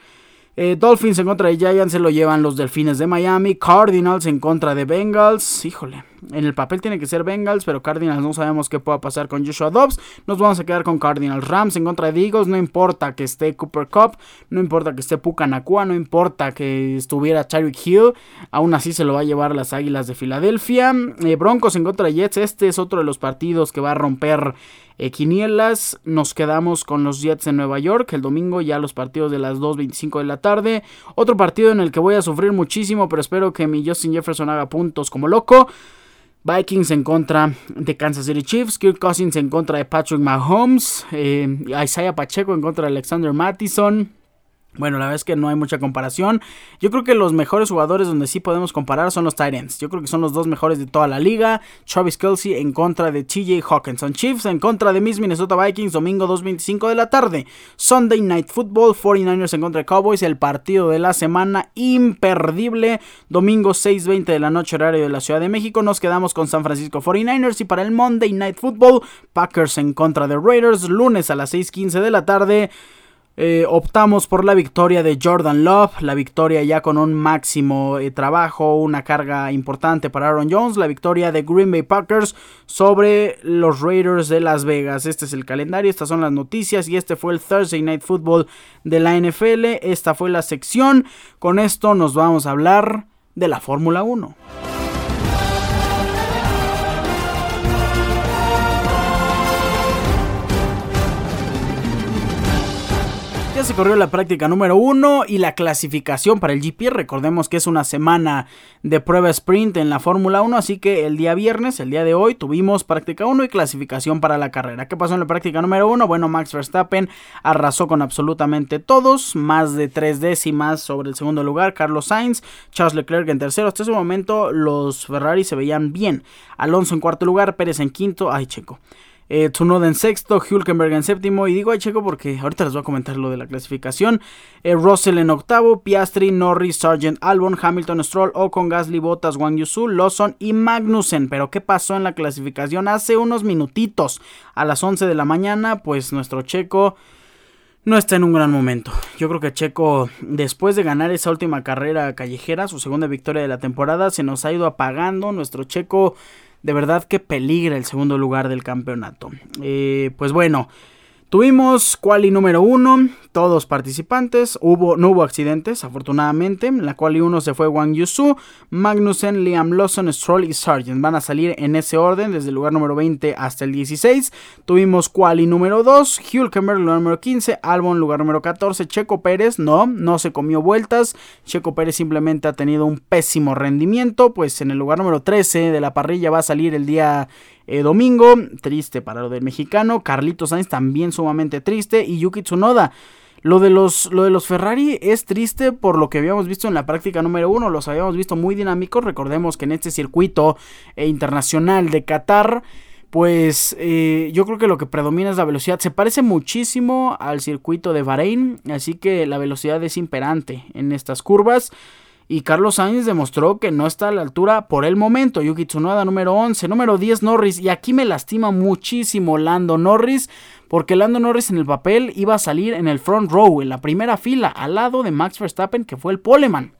A: Eh, Dolphins en contra de Giants se lo llevan los Delfines de Miami. Cardinals en contra de Bengals. Híjole, en el papel tiene que ser Bengals, pero Cardinals no sabemos qué pueda pasar con Joshua Dobbs. Nos vamos a quedar con Cardinals. Rams en contra de Eagles. No importa que esté Cooper Cup, no importa que esté Puka Nakua, no importa que estuviera Tyreek Hill. Aún así se lo va a llevar las Águilas de Filadelfia. Eh, Broncos en contra de Jets. Este es otro de los partidos que va a romper eh, quinielas, nos quedamos con los Jets en Nueva York. El domingo ya los partidos de las 2.25 de la tarde. Otro partido en el que voy a sufrir muchísimo, pero espero que mi Justin Jefferson haga puntos como loco. Vikings en contra de Kansas City Chiefs, Kirk Cousins en contra de Patrick Mahomes, eh, Isaiah Pacheco en contra de Alexander Mattison, bueno, la verdad es que no hay mucha comparación. Yo creo que los mejores jugadores donde sí podemos comparar son los Titans. Yo creo que son los dos mejores de toda la liga. Travis Kelsey en contra de TJ Hawkinson. Chiefs en contra de Miss Minnesota Vikings. Domingo 2.25 de la tarde. Sunday Night Football. 49ers en contra de Cowboys. El partido de la semana imperdible. Domingo 6.20 de la noche horario de la Ciudad de México. Nos quedamos con San Francisco 49ers. Y para el Monday Night Football. Packers en contra de Raiders. Lunes a las 6.15 de la tarde. Eh, optamos por la victoria de Jordan Love, la victoria ya con un máximo eh, trabajo, una carga importante para Aaron Jones, la victoria de Green Bay Packers sobre los Raiders de Las Vegas. Este es el calendario, estas son las noticias y este fue el Thursday Night Football de la NFL. Esta fue la sección. Con esto nos vamos a hablar de la Fórmula 1. Ya se corrió la práctica número uno y la clasificación para el GP. Recordemos que es una semana de prueba sprint en la Fórmula 1, así que el día viernes, el día de hoy, tuvimos práctica 1 y clasificación para la carrera. ¿Qué pasó en la práctica número uno? Bueno, Max Verstappen arrasó con absolutamente todos, más de tres décimas sobre el segundo lugar. Carlos Sainz, Charles Leclerc en tercero. Hasta ese momento los Ferrari se veían bien. Alonso en cuarto lugar, Pérez en quinto. Ay, checo. Eh, Tsunoda en sexto, Hulkenberg en séptimo. Y digo a Checo porque ahorita les voy a comentar lo de la clasificación. Eh, Russell en octavo, Piastri, Norris, Sargent, Albon, Hamilton, Stroll, Ocon, Gasly, Bottas, Wang Yusu, Lawson y Magnussen. Pero ¿qué pasó en la clasificación? Hace unos minutitos, a las 11 de la mañana, pues nuestro Checo no está en un gran momento. Yo creo que Checo, después de ganar esa última carrera callejera, su segunda victoria de la temporada, se nos ha ido apagando. Nuestro Checo de verdad que peligra el segundo lugar del campeonato. Eh, pues bueno, Tuvimos quali número uno, todos participantes, hubo, no hubo accidentes afortunadamente, en la quali 1 se fue Wang Yusu, Magnussen, Liam Lawson, Stroll y Sargent, van a salir en ese orden desde el lugar número 20 hasta el 16, tuvimos quali número 2, Hulkenberg lugar número 15, Albon lugar número 14, Checo Pérez no, no se comió vueltas, Checo Pérez simplemente ha tenido un pésimo rendimiento, pues en el lugar número 13 de la parrilla va a salir el día eh, domingo, triste para lo del mexicano. Carlitos Sainz también sumamente triste. Y Yuki Tsunoda. Lo de, los, lo de los Ferrari es triste por lo que habíamos visto en la práctica número uno. Los habíamos visto muy dinámicos. Recordemos que en este circuito eh, internacional de Qatar pues eh, yo creo que lo que predomina es la velocidad. Se parece muchísimo al circuito de Bahrein, así que la velocidad es imperante en estas curvas. Y Carlos Sainz demostró que no está a la altura por el momento. Yuki Tsunoda número 11, número 10 Norris. Y aquí me lastima muchísimo Lando Norris. Porque Lando Norris en el papel iba a salir en el front row, en la primera fila, al lado de Max Verstappen, que fue el poleman.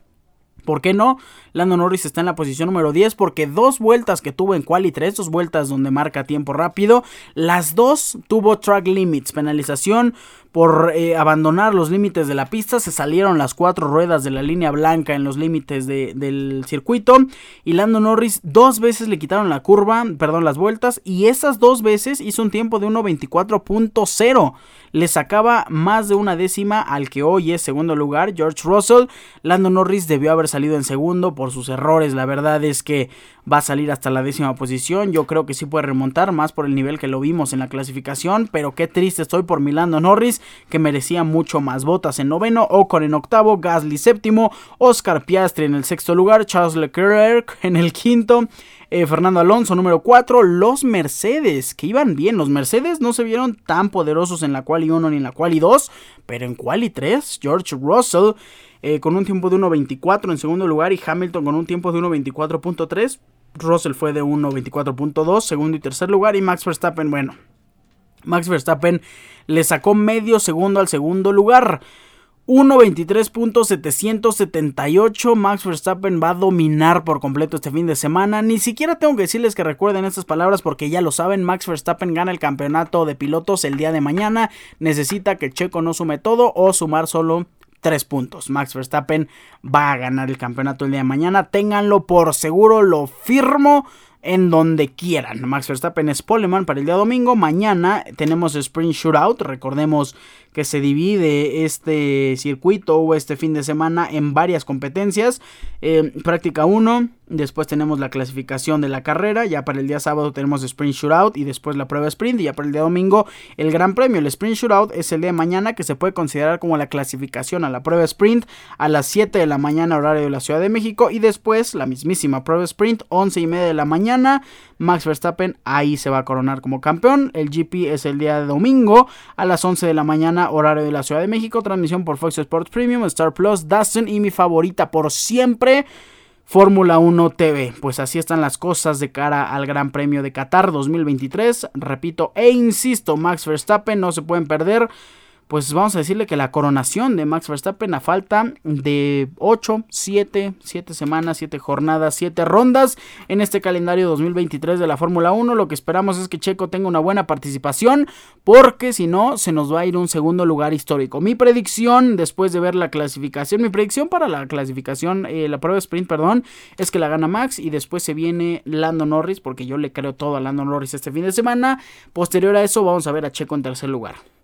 A: ¿Por qué no? Lando Norris está en la posición número 10 porque dos vueltas que tuvo en quali 3, dos vueltas donde marca tiempo rápido, las dos tuvo track limits, penalización por eh, abandonar los límites de la pista, se salieron las cuatro ruedas de la línea blanca en los límites del circuito y Lando Norris dos veces le quitaron la curva, perdón, las vueltas y esas dos veces hizo un tiempo de 1.24.0 le sacaba más de una décima al que hoy es segundo lugar, George Russell. Lando Norris debió haber salido en segundo por sus errores. La verdad es que va a salir hasta la décima posición. Yo creo que sí puede remontar más por el nivel que lo vimos en la clasificación, pero qué triste estoy por Milano Norris, que merecía mucho más botas en noveno, Ocon en octavo, Gasly séptimo, Oscar Piastri en el sexto lugar, Charles Leclerc en el quinto. Eh, Fernando Alonso, número 4. Los Mercedes, que iban bien. Los Mercedes no se vieron tan poderosos en la quali 1 ni en la quali 2, pero en quali 3, George Russell eh, con un tiempo de 1.24 en segundo lugar y Hamilton con un tiempo de 1.24.3. Russell fue de 1.24.2, segundo y tercer lugar. Y Max Verstappen, bueno, Max Verstappen le sacó medio segundo al segundo lugar. 1.23.778. Max Verstappen va a dominar por completo este fin de semana. Ni siquiera tengo que decirles que recuerden estas palabras porque ya lo saben. Max Verstappen gana el campeonato de pilotos el día de mañana. Necesita que Checo no sume todo o sumar solo 3 puntos. Max Verstappen va a ganar el campeonato el día de mañana. Ténganlo por seguro, lo firmo en donde quieran. Max Verstappen es poleman para el día domingo. Mañana tenemos Sprint Shootout. Recordemos que se divide este circuito o este fin de semana en varias competencias. Eh, práctica 1, después tenemos la clasificación de la carrera, ya para el día sábado tenemos Sprint Shootout y después la prueba sprint y ya para el día domingo el Gran Premio. El Sprint Shootout es el día de mañana que se puede considerar como la clasificación a la prueba sprint a las 7 de la mañana horario de la Ciudad de México y después la mismísima prueba sprint 11 y media de la mañana. Max Verstappen ahí se va a coronar como campeón. El GP es el día de domingo a las 11 de la mañana horario de la Ciudad de México. Transmisión por Fox Sports Premium, Star Plus, Dustin y mi favorita por siempre. Fórmula 1 TV. Pues así están las cosas de cara al Gran Premio de Qatar 2023. Repito e insisto, Max Verstappen no se pueden perder pues vamos a decirle que la coronación de Max Verstappen a falta de 8, 7, 7 semanas, 7 jornadas, 7 rondas en este calendario 2023 de la Fórmula 1. Lo que esperamos es que Checo tenga una buena participación porque si no se nos va a ir un segundo lugar histórico. Mi predicción después de ver la clasificación, mi predicción para la clasificación, eh, la prueba sprint, perdón, es que la gana Max y después se viene Lando Norris porque yo le creo todo a Lando Norris este fin de semana. Posterior a eso vamos a ver a Checo en tercer lugar.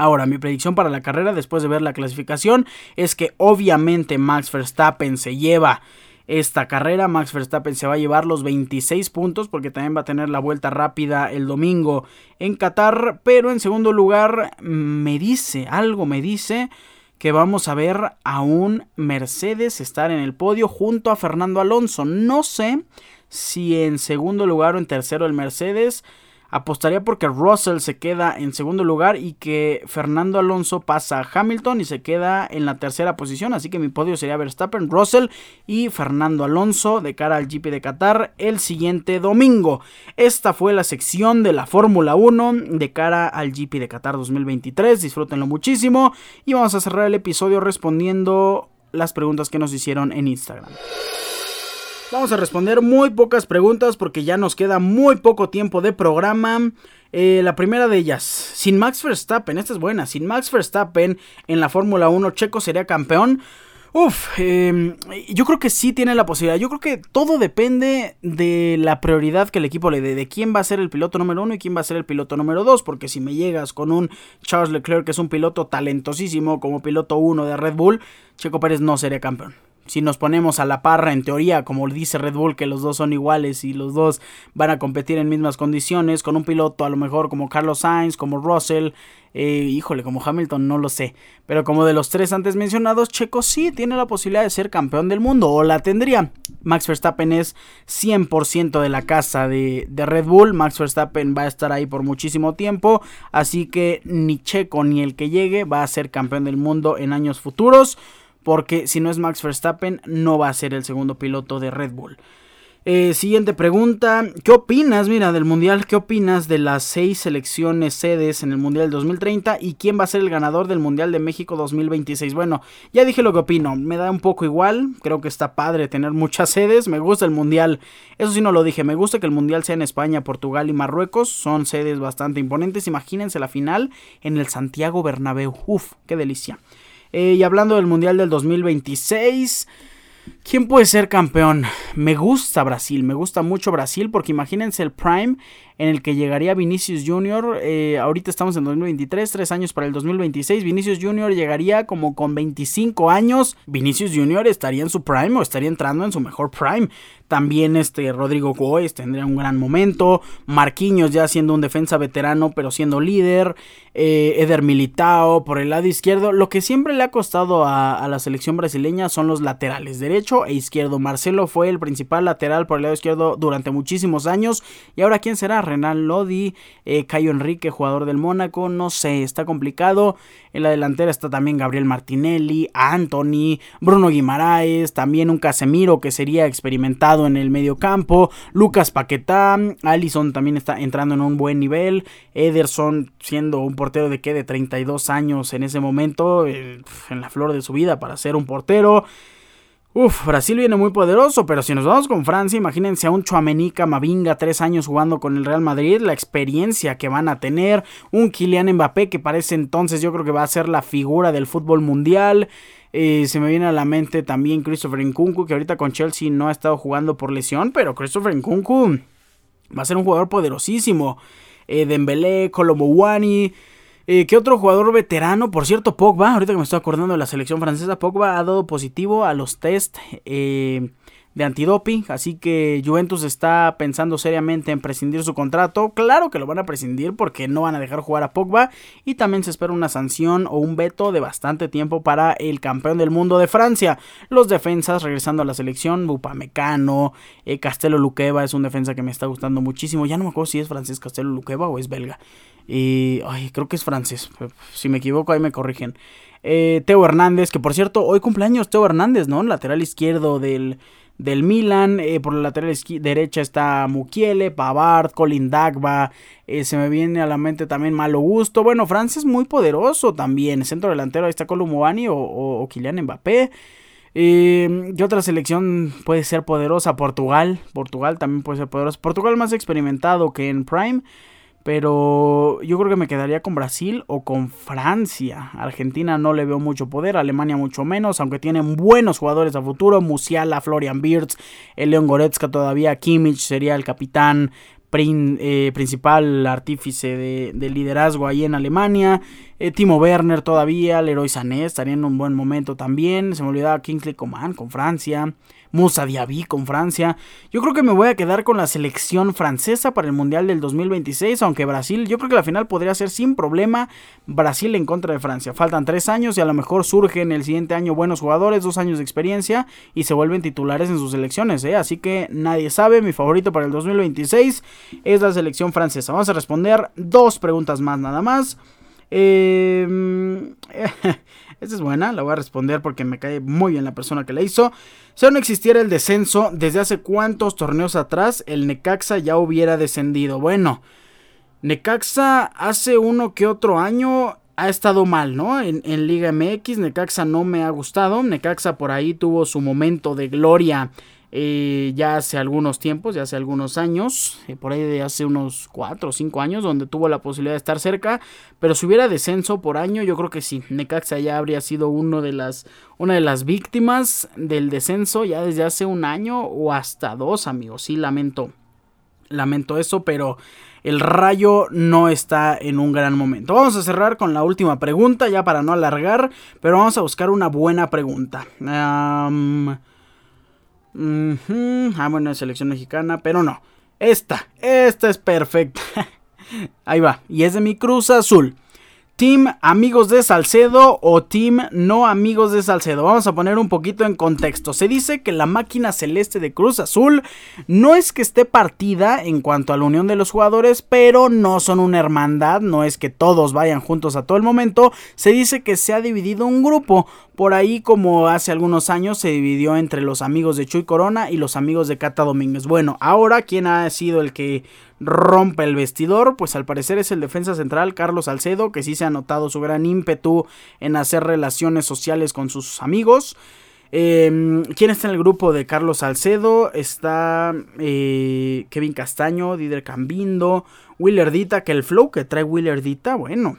A: Ahora, mi predicción para la carrera después de ver la clasificación es que obviamente Max Verstappen se lleva esta carrera. Max Verstappen se va a llevar los 26 puntos porque también va a tener la vuelta rápida el domingo en Qatar. Pero en segundo lugar me dice, algo me dice que vamos a ver a un Mercedes estar en el podio junto a Fernando Alonso. No sé si en segundo lugar o en tercero el Mercedes. Apostaría porque Russell se queda en segundo lugar y que Fernando Alonso pasa a Hamilton y se queda en la tercera posición. Así que mi podio sería Verstappen, Russell y Fernando Alonso de cara al GP de Qatar el siguiente domingo. Esta fue la sección de la Fórmula 1 de cara al GP de Qatar 2023. Disfrútenlo muchísimo y vamos a cerrar el episodio respondiendo las preguntas que nos hicieron en Instagram. Vamos a responder muy pocas preguntas porque ya nos queda muy poco tiempo de programa. Eh, la primera de ellas, sin Max Verstappen, esta es buena, sin Max Verstappen en la Fórmula 1, Checo sería campeón. Uf, em, yo creo que sí tiene la posibilidad. Yo creo que todo depende de la prioridad que el equipo le dé, de quién va a ser el piloto número uno y quién va a ser el piloto número dos. Porque si me llegas con un Charles Leclerc, que es un piloto talentosísimo como piloto uno de Red Bull, Checo Pérez no sería campeón si nos ponemos a la parra en teoría, como dice Red Bull, que los dos son iguales y los dos van a competir en mismas condiciones, con un piloto a lo mejor como Carlos Sainz, como Russell, eh, híjole, como Hamilton, no lo sé. Pero como de los tres antes mencionados, Checo sí tiene la posibilidad de ser campeón del mundo, o la tendría. Max Verstappen es 100% de la casa de, de Red Bull. Max Verstappen va a estar ahí por muchísimo tiempo. Así que ni Checo ni el que llegue va a ser campeón del mundo en años futuros porque si no es Max Verstappen no va a ser el segundo piloto de Red Bull. Eh, siguiente pregunta, ¿qué opinas, mira, del Mundial? ¿Qué opinas de las seis selecciones sedes en el Mundial 2030 y quién va a ser el ganador del Mundial de México 2026? Bueno, ya dije lo que opino, me da un poco igual, creo que está padre tener muchas sedes, me gusta el Mundial, eso sí no lo dije, me gusta que el Mundial sea en España, Portugal y Marruecos, son sedes bastante imponentes, imagínense la final en el Santiago Bernabéu, uff, qué delicia. Eh, y hablando del Mundial del 2026, ¿Quién puede ser campeón? Me gusta Brasil, me gusta mucho Brasil porque imagínense el prime en el que llegaría Vinicius Jr. Eh, ahorita estamos en 2023, tres años para el 2026. Vinicius Jr. llegaría como con 25 años. Vinicius Jr. estaría en su prime o estaría entrando en su mejor prime. También este Rodrigo Goes tendría un gran momento. Marquinhos ya siendo un defensa veterano pero siendo líder. Eh, Eder Militao por el lado izquierdo. Lo que siempre le ha costado a, a la selección brasileña son los laterales derecho e izquierdo. Marcelo fue el principal lateral por el lado izquierdo durante muchísimos años. Y ahora quién será? Renan Lodi, eh, Cayo Enrique, jugador del Mónaco, no sé, está complicado. En la delantera está también Gabriel Martinelli, Anthony, Bruno Guimaraes, también un Casemiro que sería experimentado en el medio campo, Lucas Paquetá, Allison también está entrando en un buen nivel, Ederson siendo un portero de que de 32 años en ese momento, eh, en la flor de su vida para ser un portero. Uf, Brasil viene muy poderoso, pero si nos vamos con Francia, imagínense a un Chuamenika Mavinga, tres años jugando con el Real Madrid, la experiencia que van a tener, un Kylian Mbappé que parece entonces yo creo que va a ser la figura del fútbol mundial. Eh, se me viene a la mente también Christopher Nkunku, que ahorita con Chelsea no ha estado jugando por lesión, pero Christopher Nkunku va a ser un jugador poderosísimo. Eh, Dembélé, Colomboani, eh, ¿Qué otro jugador veterano? Por cierto, Pogba, ahorita que me estoy acordando de la selección francesa, Pogba ha dado positivo a los test eh, de antidoping, así que Juventus está pensando seriamente en prescindir su contrato. Claro que lo van a prescindir porque no van a dejar jugar a Pogba y también se espera una sanción o un veto de bastante tiempo para el campeón del mundo de Francia. Los defensas regresando a la selección, Bupamecano, eh, Castelo Luqueva es un defensa que me está gustando muchísimo. Ya no me acuerdo si es francés Castelo Luqueva o es belga. Y ay, creo que es francés. Si me equivoco, ahí me corrigen. Eh, Teo Hernández, que por cierto, hoy cumpleaños Teo Hernández, ¿no? Lateral izquierdo del, del Milan. Eh, por la lateral derecha está Mukiele, Pavard, Colin Dagba. Eh, se me viene a la mente también Malo Gusto. Bueno, Francia es muy poderoso también. Centro delantero ahí está Columboani o, o, Kylian Mbappé. ¿Qué otra selección puede ser poderosa? Portugal. Portugal también puede ser poderosa. Portugal más experimentado que en Prime. Pero yo creo que me quedaría con Brasil o con Francia. Argentina no le veo mucho poder, Alemania mucho menos, aunque tienen buenos jugadores a futuro. Musiala, Florian Wirtz, el Leon Goretzka todavía, Kimmich sería el capitán eh, principal artífice de, liderazgo ahí en Alemania. Eh, Timo Werner todavía, Leroy Sané estaría en un buen momento también. Se me olvidaba Kingsley Coman con Francia. Musa Diaby con Francia. Yo creo que me voy a quedar con la selección francesa para el Mundial del 2026, aunque Brasil, yo creo que la final podría ser sin problema Brasil en contra de Francia. Faltan tres años y a lo mejor surgen el siguiente año buenos jugadores, dos años de experiencia y se vuelven titulares en sus selecciones, ¿eh? así que nadie sabe, mi favorito para el 2026 es la selección francesa. Vamos a responder dos preguntas más nada más. [LAUGHS] Eh, esta es buena, la voy a responder porque me cae muy bien la persona que la hizo. Si no existiera el descenso, ¿desde hace cuántos torneos atrás el Necaxa ya hubiera descendido? Bueno, Necaxa hace uno que otro año ha estado mal, ¿no? En, en, Liga MX, Necaxa no me ha gustado. Necaxa por ahí tuvo su momento de gloria eh, ya hace algunos tiempos, ya hace algunos años, eh, por ahí de hace unos 4 o 5 años, donde tuvo la posibilidad de estar cerca, pero si hubiera descenso por año, yo creo que sí, Necaxa ya habría sido uno de las, una de las víctimas del descenso ya desde hace un año o hasta dos, amigos, sí, lamento, lamento eso, pero el rayo no está en un gran momento. Vamos a cerrar con la última pregunta, ya para no alargar, pero vamos a buscar una buena pregunta. Ah, bueno, selección mexicana, pero no. Esta, esta es perfecta. [LAUGHS] Ahí va. Y es de mi Cruz Azul. Team Amigos de Salcedo o Team No Amigos de Salcedo. Vamos a poner un poquito en contexto. Se dice que la máquina celeste de Cruz Azul no es que esté partida en cuanto a la unión de los jugadores, pero no son una hermandad, no es que todos vayan juntos a todo el momento. Se dice que se ha dividido un grupo. Por ahí, como hace algunos años, se dividió entre los amigos de Chuy Corona y los amigos de Cata Domínguez. Bueno, ahora, ¿quién ha sido el que rompe el vestidor, pues al parecer es el defensa central Carlos Salcedo, que sí se ha notado su gran ímpetu en hacer relaciones sociales con sus amigos. Em, ¿Quién está en el grupo de Carlos Salcedo? Está eh, Kevin Castaño, Dider Cambindo, Willerdita, que el flow que trae Willerdita, bueno.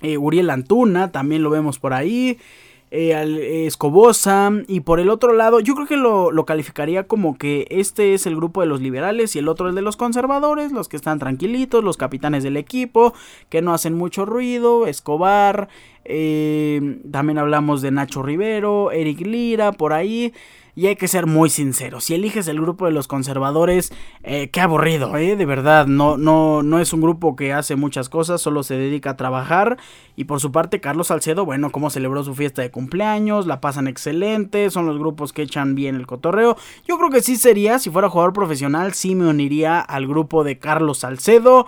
A: Eh, Uriel Antuna, también lo vemos por ahí. Eh, al Escobosa. Y por el otro lado, yo creo que lo, lo, calificaría como que este es el grupo de los liberales y el otro el de los conservadores, los que están tranquilitos, los capitanes del equipo, que no hacen mucho ruido, Escobar. Eh, también hablamos de Nacho Rivero, Eric Lira, por ahí. Y hay que ser muy sinceros. Si eliges el grupo de los conservadores, eh, qué aburrido, ¿eh? De verdad, no, no, no es un grupo que hace muchas cosas, solo se dedica a trabajar. Y por su parte, Carlos Salcedo, bueno, cómo celebró su fiesta de cumpleaños, la pasan excelente, son los grupos que echan bien el cotorreo. Yo creo que sí sería, si fuera jugador profesional, sí me uniría al grupo de Carlos Salcedo.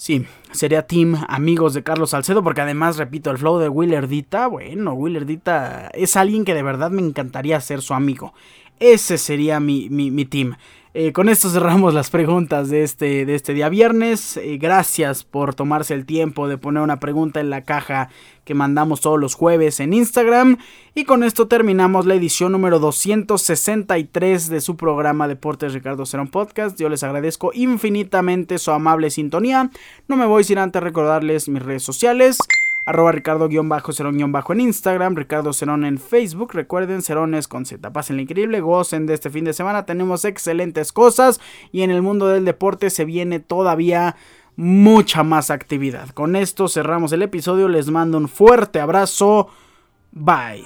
A: Sí, sería team amigos de Carlos Salcedo, porque además, repito, el flow de Willerdita, bueno, Willerdita es alguien que de verdad me encantaría ser su amigo. Ese sería mi, mi, mi team. Eh, con esto cerramos las preguntas de este, de este día viernes. Eh, gracias por tomarse el tiempo de poner una pregunta en la caja que mandamos todos los jueves en Instagram. Y con esto terminamos la edición número 263 de su programa Deportes Ricardo Cerón Podcast. Yo les agradezco infinitamente su amable sintonía. No me voy sin antes recordarles mis redes sociales arroba Ricardo-Cerón- en Instagram, Ricardo Cerón en Facebook. Recuerden, Cerones con Z. Pasen increíble, gocen de este fin de semana. Tenemos excelentes cosas y en el mundo del deporte se viene todavía mucha más actividad. Con esto cerramos el episodio. Les mando un fuerte abrazo. Bye.